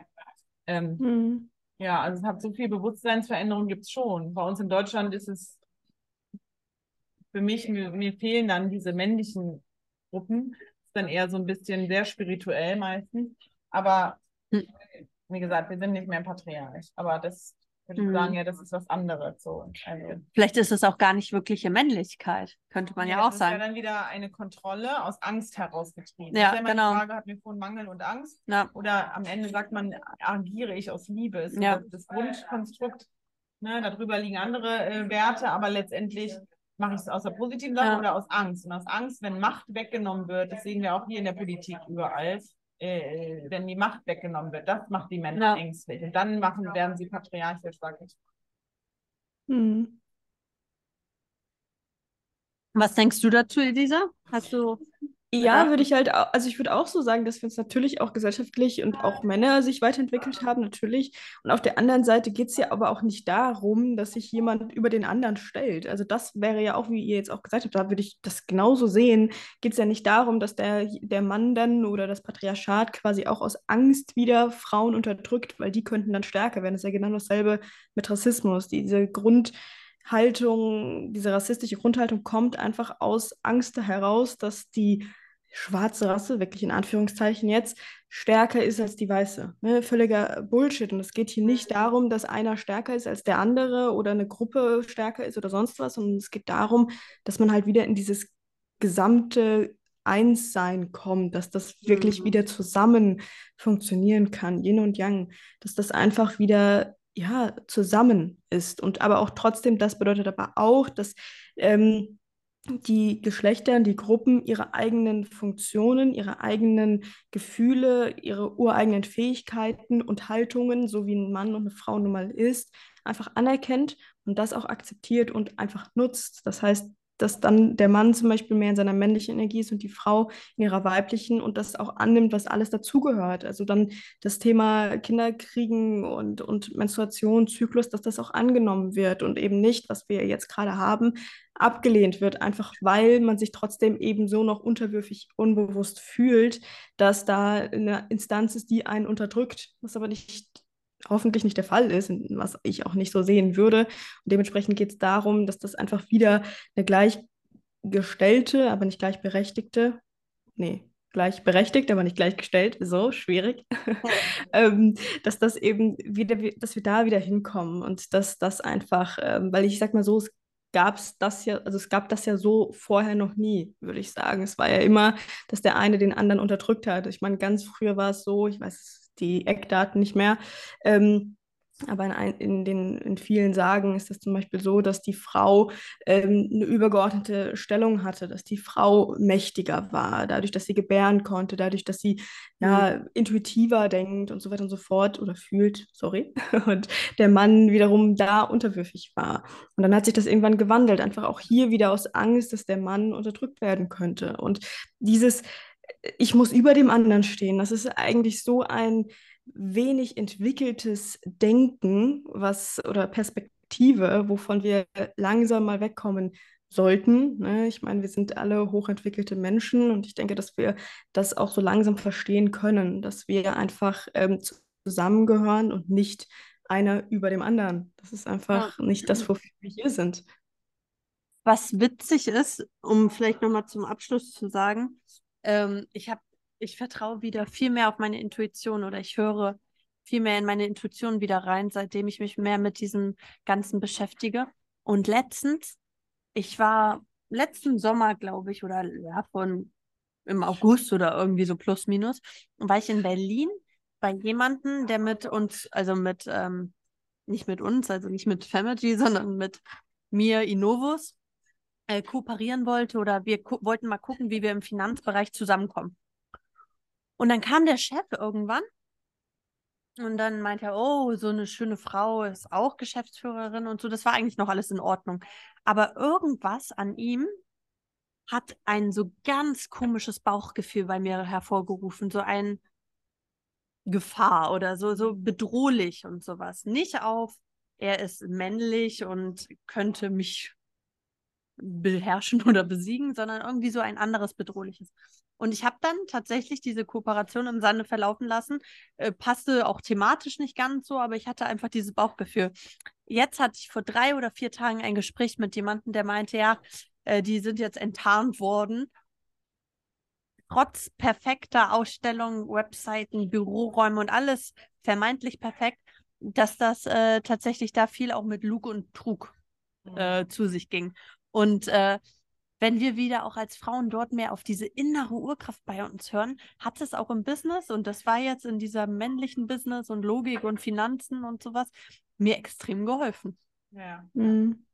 Ähm, mhm. Ja, also es hat so viel Bewusstseinsveränderung gibt es schon. Bei uns in Deutschland ist es für mich, mir, mir fehlen dann diese männlichen Gruppen. Ist dann eher so ein bisschen sehr spirituell meistens. Aber hm. wie gesagt, wir sind nicht mehr patriarchisch. Aber das würde ich sagen, mhm. ja, das ist was anderes. So. Also, Vielleicht ist es auch gar nicht wirkliche Männlichkeit, könnte man ja, ja auch sagen. Das wäre dann wieder eine Kontrolle aus Angst herausgetrieben. Ja, das genau. Die Frage, hat mir vorhin Mangel und Angst? Ja. Oder am Ende sagt man, agiere ich aus Liebe? Ist ja. das, das Grundkonstrukt. Ne? Darüber liegen andere äh, Werte, aber letztendlich mache ich es aus der positiven Sache ja. oder aus Angst. Und aus Angst, wenn Macht weggenommen wird, das sehen wir auch hier in der Politik überall, äh, wenn die Macht weggenommen wird. Das macht die Menschen ja. ängstlich. Und dann machen, werden sie patriarchisch, sage ich. Hm. Was denkst du dazu, Elisa? Hast du ja, würde ich halt, auch, also ich würde auch so sagen, dass wir uns natürlich auch gesellschaftlich und auch Männer sich weiterentwickelt haben, natürlich. Und auf der anderen Seite geht es ja aber auch nicht darum, dass sich jemand über den anderen stellt. Also das wäre ja auch, wie ihr jetzt auch gesagt habt, da würde ich das genauso sehen. Geht es ja nicht darum, dass der, der Mann dann oder das Patriarchat quasi auch aus Angst wieder Frauen unterdrückt, weil die könnten dann stärker werden. Das ist ja genau dasselbe mit Rassismus. Diese Grund Haltung, diese rassistische Grundhaltung kommt einfach aus Angst heraus, dass die schwarze Rasse, wirklich in Anführungszeichen jetzt, stärker ist als die weiße. Ne? Völliger Bullshit. Und es geht hier nicht darum, dass einer stärker ist als der andere oder eine Gruppe stärker ist oder sonst was, sondern es geht darum, dass man halt wieder in dieses gesamte Einssein kommt, dass das wirklich mhm. wieder zusammen funktionieren kann, Yin und Yang, dass das einfach wieder ja, zusammen ist. Und aber auch trotzdem, das bedeutet aber auch, dass ähm, die Geschlechter, die Gruppen ihre eigenen Funktionen, ihre eigenen Gefühle, ihre ureigenen Fähigkeiten und Haltungen, so wie ein Mann und eine Frau nun mal ist, einfach anerkennt und das auch akzeptiert und einfach nutzt. Das heißt, dass dann der Mann zum Beispiel mehr in seiner männlichen Energie ist und die Frau in ihrer weiblichen und das auch annimmt, was alles dazugehört. Also dann das Thema Kinderkriegen und, und Menstruation, Zyklus, dass das auch angenommen wird und eben nicht, was wir jetzt gerade haben, abgelehnt wird, einfach weil man sich trotzdem eben so noch unterwürfig, unbewusst fühlt, dass da eine Instanz ist, die einen unterdrückt, was aber nicht hoffentlich nicht der Fall ist, was ich auch nicht so sehen würde. Und dementsprechend geht es darum, dass das einfach wieder eine gleichgestellte, aber nicht gleichberechtigte, nee, gleichberechtigt, aber nicht gleichgestellt, so schwierig, ähm, dass das eben wieder, dass wir da wieder hinkommen und dass das einfach, ähm, weil ich sag mal so, es gab es das ja, also es gab das ja so vorher noch nie, würde ich sagen. Es war ja immer, dass der eine den anderen unterdrückt hat. Ich meine, ganz früher war es so, ich weiß die Eckdaten nicht mehr. Ähm, aber in, ein, in, den, in vielen Sagen ist es zum Beispiel so, dass die Frau ähm, eine übergeordnete Stellung hatte, dass die Frau mächtiger war, dadurch, dass sie gebären konnte, dadurch, dass sie ja, mhm. intuitiver denkt und so weiter und so fort oder fühlt, sorry. Und der Mann wiederum da unterwürfig war. Und dann hat sich das irgendwann gewandelt, einfach auch hier wieder aus Angst, dass der Mann unterdrückt werden könnte. Und dieses ich muss über dem anderen stehen. Das ist eigentlich so ein wenig entwickeltes Denken, was oder Perspektive, wovon wir langsam mal wegkommen sollten. Ne? Ich meine, wir sind alle hochentwickelte Menschen und ich denke, dass wir das auch so langsam verstehen können, dass wir einfach ähm, zusammengehören und nicht einer über dem anderen. Das ist einfach ja. nicht das, wofür wir hier sind. Was witzig ist, um vielleicht nochmal zum Abschluss zu sagen, ähm, ich habe, ich vertraue wieder viel mehr auf meine Intuition oder ich höre viel mehr in meine Intuition wieder rein, seitdem ich mich mehr mit diesem Ganzen beschäftige. Und letztens, ich war letzten Sommer, glaube ich, oder ja, von im August oder irgendwie so plus minus, war ich in Berlin bei jemandem, der mit uns, also mit, ähm, nicht mit uns, also nicht mit Family, sondern mit mir, Inovus, äh, kooperieren wollte oder wir wollten mal gucken, wie wir im Finanzbereich zusammenkommen. Und dann kam der Chef irgendwann und dann meinte er, oh, so eine schöne Frau ist auch Geschäftsführerin und so. Das war eigentlich noch alles in Ordnung. Aber irgendwas an ihm hat ein so ganz komisches Bauchgefühl bei mir hervorgerufen, so ein Gefahr oder so, so bedrohlich und sowas. Nicht auf, er ist männlich und könnte mich beherrschen oder besiegen, sondern irgendwie so ein anderes bedrohliches. Und ich habe dann tatsächlich diese Kooperation im Sande verlaufen lassen. Äh, passte auch thematisch nicht ganz so, aber ich hatte einfach dieses Bauchgefühl. Jetzt hatte ich vor drei oder vier Tagen ein Gespräch mit jemandem, der meinte, ja, äh, die sind jetzt enttarnt worden. Trotz perfekter Ausstellungen, Webseiten, Büroräume und alles vermeintlich perfekt, dass das äh, tatsächlich da viel auch mit Lug und Trug äh, zu sich ging. Und äh, wenn wir wieder auch als Frauen dort mehr auf diese innere Urkraft bei uns hören, hat es auch im Business, und das war jetzt in dieser männlichen Business und Logik und Finanzen und sowas, mir extrem geholfen. Ja. Mhm.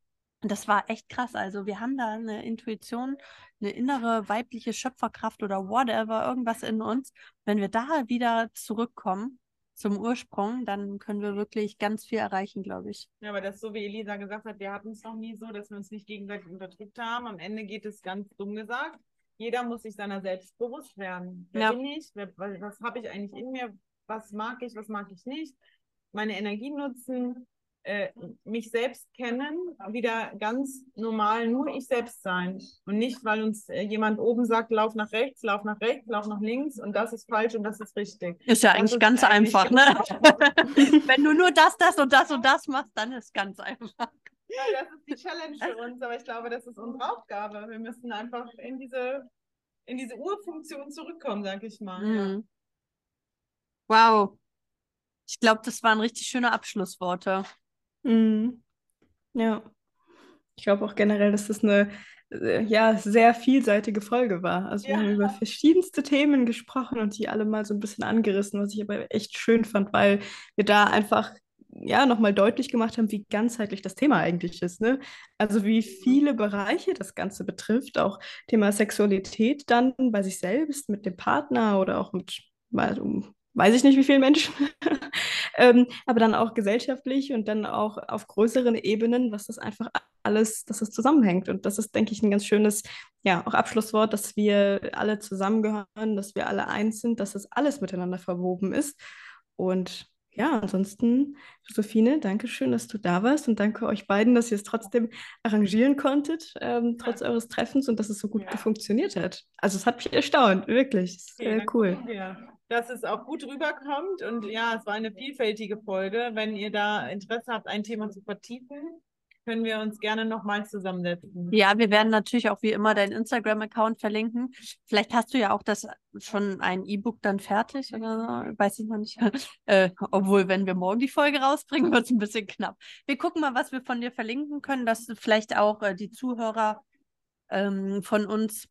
Das war echt krass. Also wir haben da eine Intuition, eine innere weibliche Schöpferkraft oder whatever, irgendwas in uns. Wenn wir da wieder zurückkommen, zum Ursprung, dann können wir wirklich ganz viel erreichen, glaube ich. Ja, aber das ist so, wie Elisa gesagt hat, wir hatten es noch nie so, dass wir uns nicht gegenseitig unterdrückt haben. Am Ende geht es ganz dumm gesagt. Jeder muss sich seiner selbst bewusst werden. Wer ja. bin ich? Wer, was habe ich eigentlich in mir? Was mag ich? Was mag ich nicht? Meine Energie nutzen, äh, mich selbst kennen, wieder ganz normal nur ich selbst sein. Und nicht, weil uns äh, jemand oben sagt, lauf nach rechts, lauf nach rechts, lauf nach links und das ist falsch und das ist richtig. Ist ja eigentlich ganz eigentlich einfach, ne? Wenn du nur das, das und das und das machst, dann ist ganz einfach. Ja, das ist die Challenge für uns, aber ich glaube, das ist unsere Aufgabe. Wir müssen einfach in diese, in diese Urfunktion zurückkommen, sag ich mal. Mhm. Wow. Ich glaube, das waren richtig schöne Abschlussworte. Mhm. Ja. Ich glaube auch generell, dass das eine äh, ja, sehr vielseitige Folge war. Also wir haben über verschiedenste Themen gesprochen und die alle mal so ein bisschen angerissen, was ich aber echt schön fand, weil wir da einfach ja nochmal deutlich gemacht haben, wie ganzheitlich das Thema eigentlich ist. Ne? Also wie viele Bereiche das Ganze betrifft, auch Thema Sexualität dann bei sich selbst, mit dem Partner oder auch mit mal um weiß ich nicht, wie viele Menschen, ähm, aber dann auch gesellschaftlich und dann auch auf größeren Ebenen, was das einfach alles, dass das zusammenhängt. Und das ist, denke ich, ein ganz schönes, ja, auch Abschlusswort, dass wir alle zusammengehören, dass wir alle eins sind, dass das alles miteinander verwoben ist. Und ja, ansonsten, Josephine, danke schön, dass du da warst und danke euch beiden, dass ihr es trotzdem arrangieren konntet, ähm, trotz eures Treffens und dass es so gut ja. funktioniert hat. Also es hat mich erstaunt, wirklich. Sehr okay, cool. Dass es auch gut rüberkommt. Und ja, es war eine vielfältige Folge. Wenn ihr da Interesse habt, ein Thema zu vertiefen, können wir uns gerne nochmal zusammensetzen. Ja, wir werden natürlich auch wie immer deinen Instagram-Account verlinken. Vielleicht hast du ja auch das schon ein E-Book dann fertig oder so, weiß ich noch nicht. Äh, obwohl, wenn wir morgen die Folge rausbringen, wird es ein bisschen knapp. Wir gucken mal, was wir von dir verlinken können, dass vielleicht auch äh, die Zuhörer ähm, von uns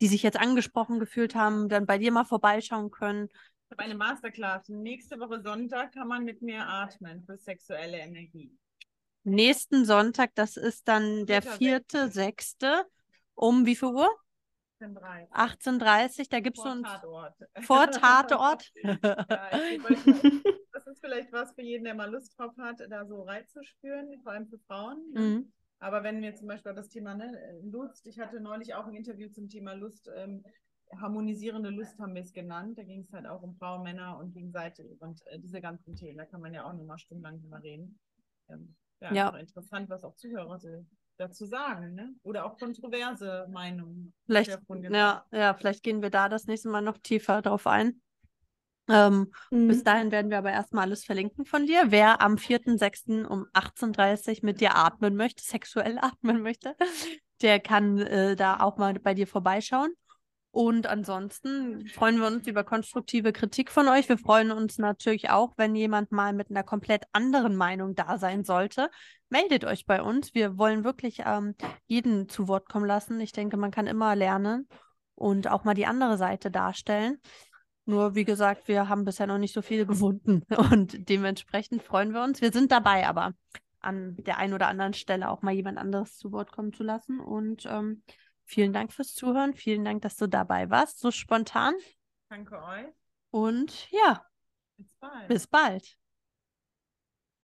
die sich jetzt angesprochen gefühlt haben, dann bei dir mal vorbeischauen können. Ich habe eine Masterclass. Nächste Woche Sonntag kann man mit mir atmen für sexuelle Energie. Nächsten Sonntag, das ist dann der vierte, sechste. Um wie viel Uhr? 18.30 Uhr, da gibt es uns. Tatort. Vor Tatort. ja, das ist vielleicht was für jeden, der mal Lust drauf hat, da so reinzuspüren, vor allem für Frauen. Mhm. Aber wenn wir zum Beispiel das Thema ne, Lust, ich hatte neulich auch ein Interview zum Thema Lust, ähm, harmonisierende Lust haben wir es genannt. Da ging es halt auch um Frauen, Männer und gegenseitig und äh, diese ganzen Themen. Da kann man ja auch nochmal stundenlang drüber reden. Ähm, ja, ja. interessant, was auch Zuhörer so dazu sagen, ne? Oder auch kontroverse Meinungen. Vielleicht, ja, ja, vielleicht gehen wir da das nächste Mal noch tiefer drauf ein. Ähm, mhm. Bis dahin werden wir aber erstmal alles verlinken von dir. Wer am 4.6. um 18.30 Uhr mit dir atmen möchte, sexuell atmen möchte, der kann äh, da auch mal bei dir vorbeischauen. Und ansonsten freuen wir uns über konstruktive Kritik von euch. Wir freuen uns natürlich auch, wenn jemand mal mit einer komplett anderen Meinung da sein sollte. Meldet euch bei uns. Wir wollen wirklich ähm, jeden zu Wort kommen lassen. Ich denke, man kann immer lernen und auch mal die andere Seite darstellen. Nur, wie gesagt, wir haben bisher noch nicht so viele gefunden und dementsprechend freuen wir uns. Wir sind dabei, aber an der einen oder anderen Stelle auch mal jemand anderes zu Wort kommen zu lassen. Und ähm, vielen Dank fürs Zuhören. Vielen Dank, dass du dabei warst, so spontan. Danke euch. Und ja, bis bald. Bis bald.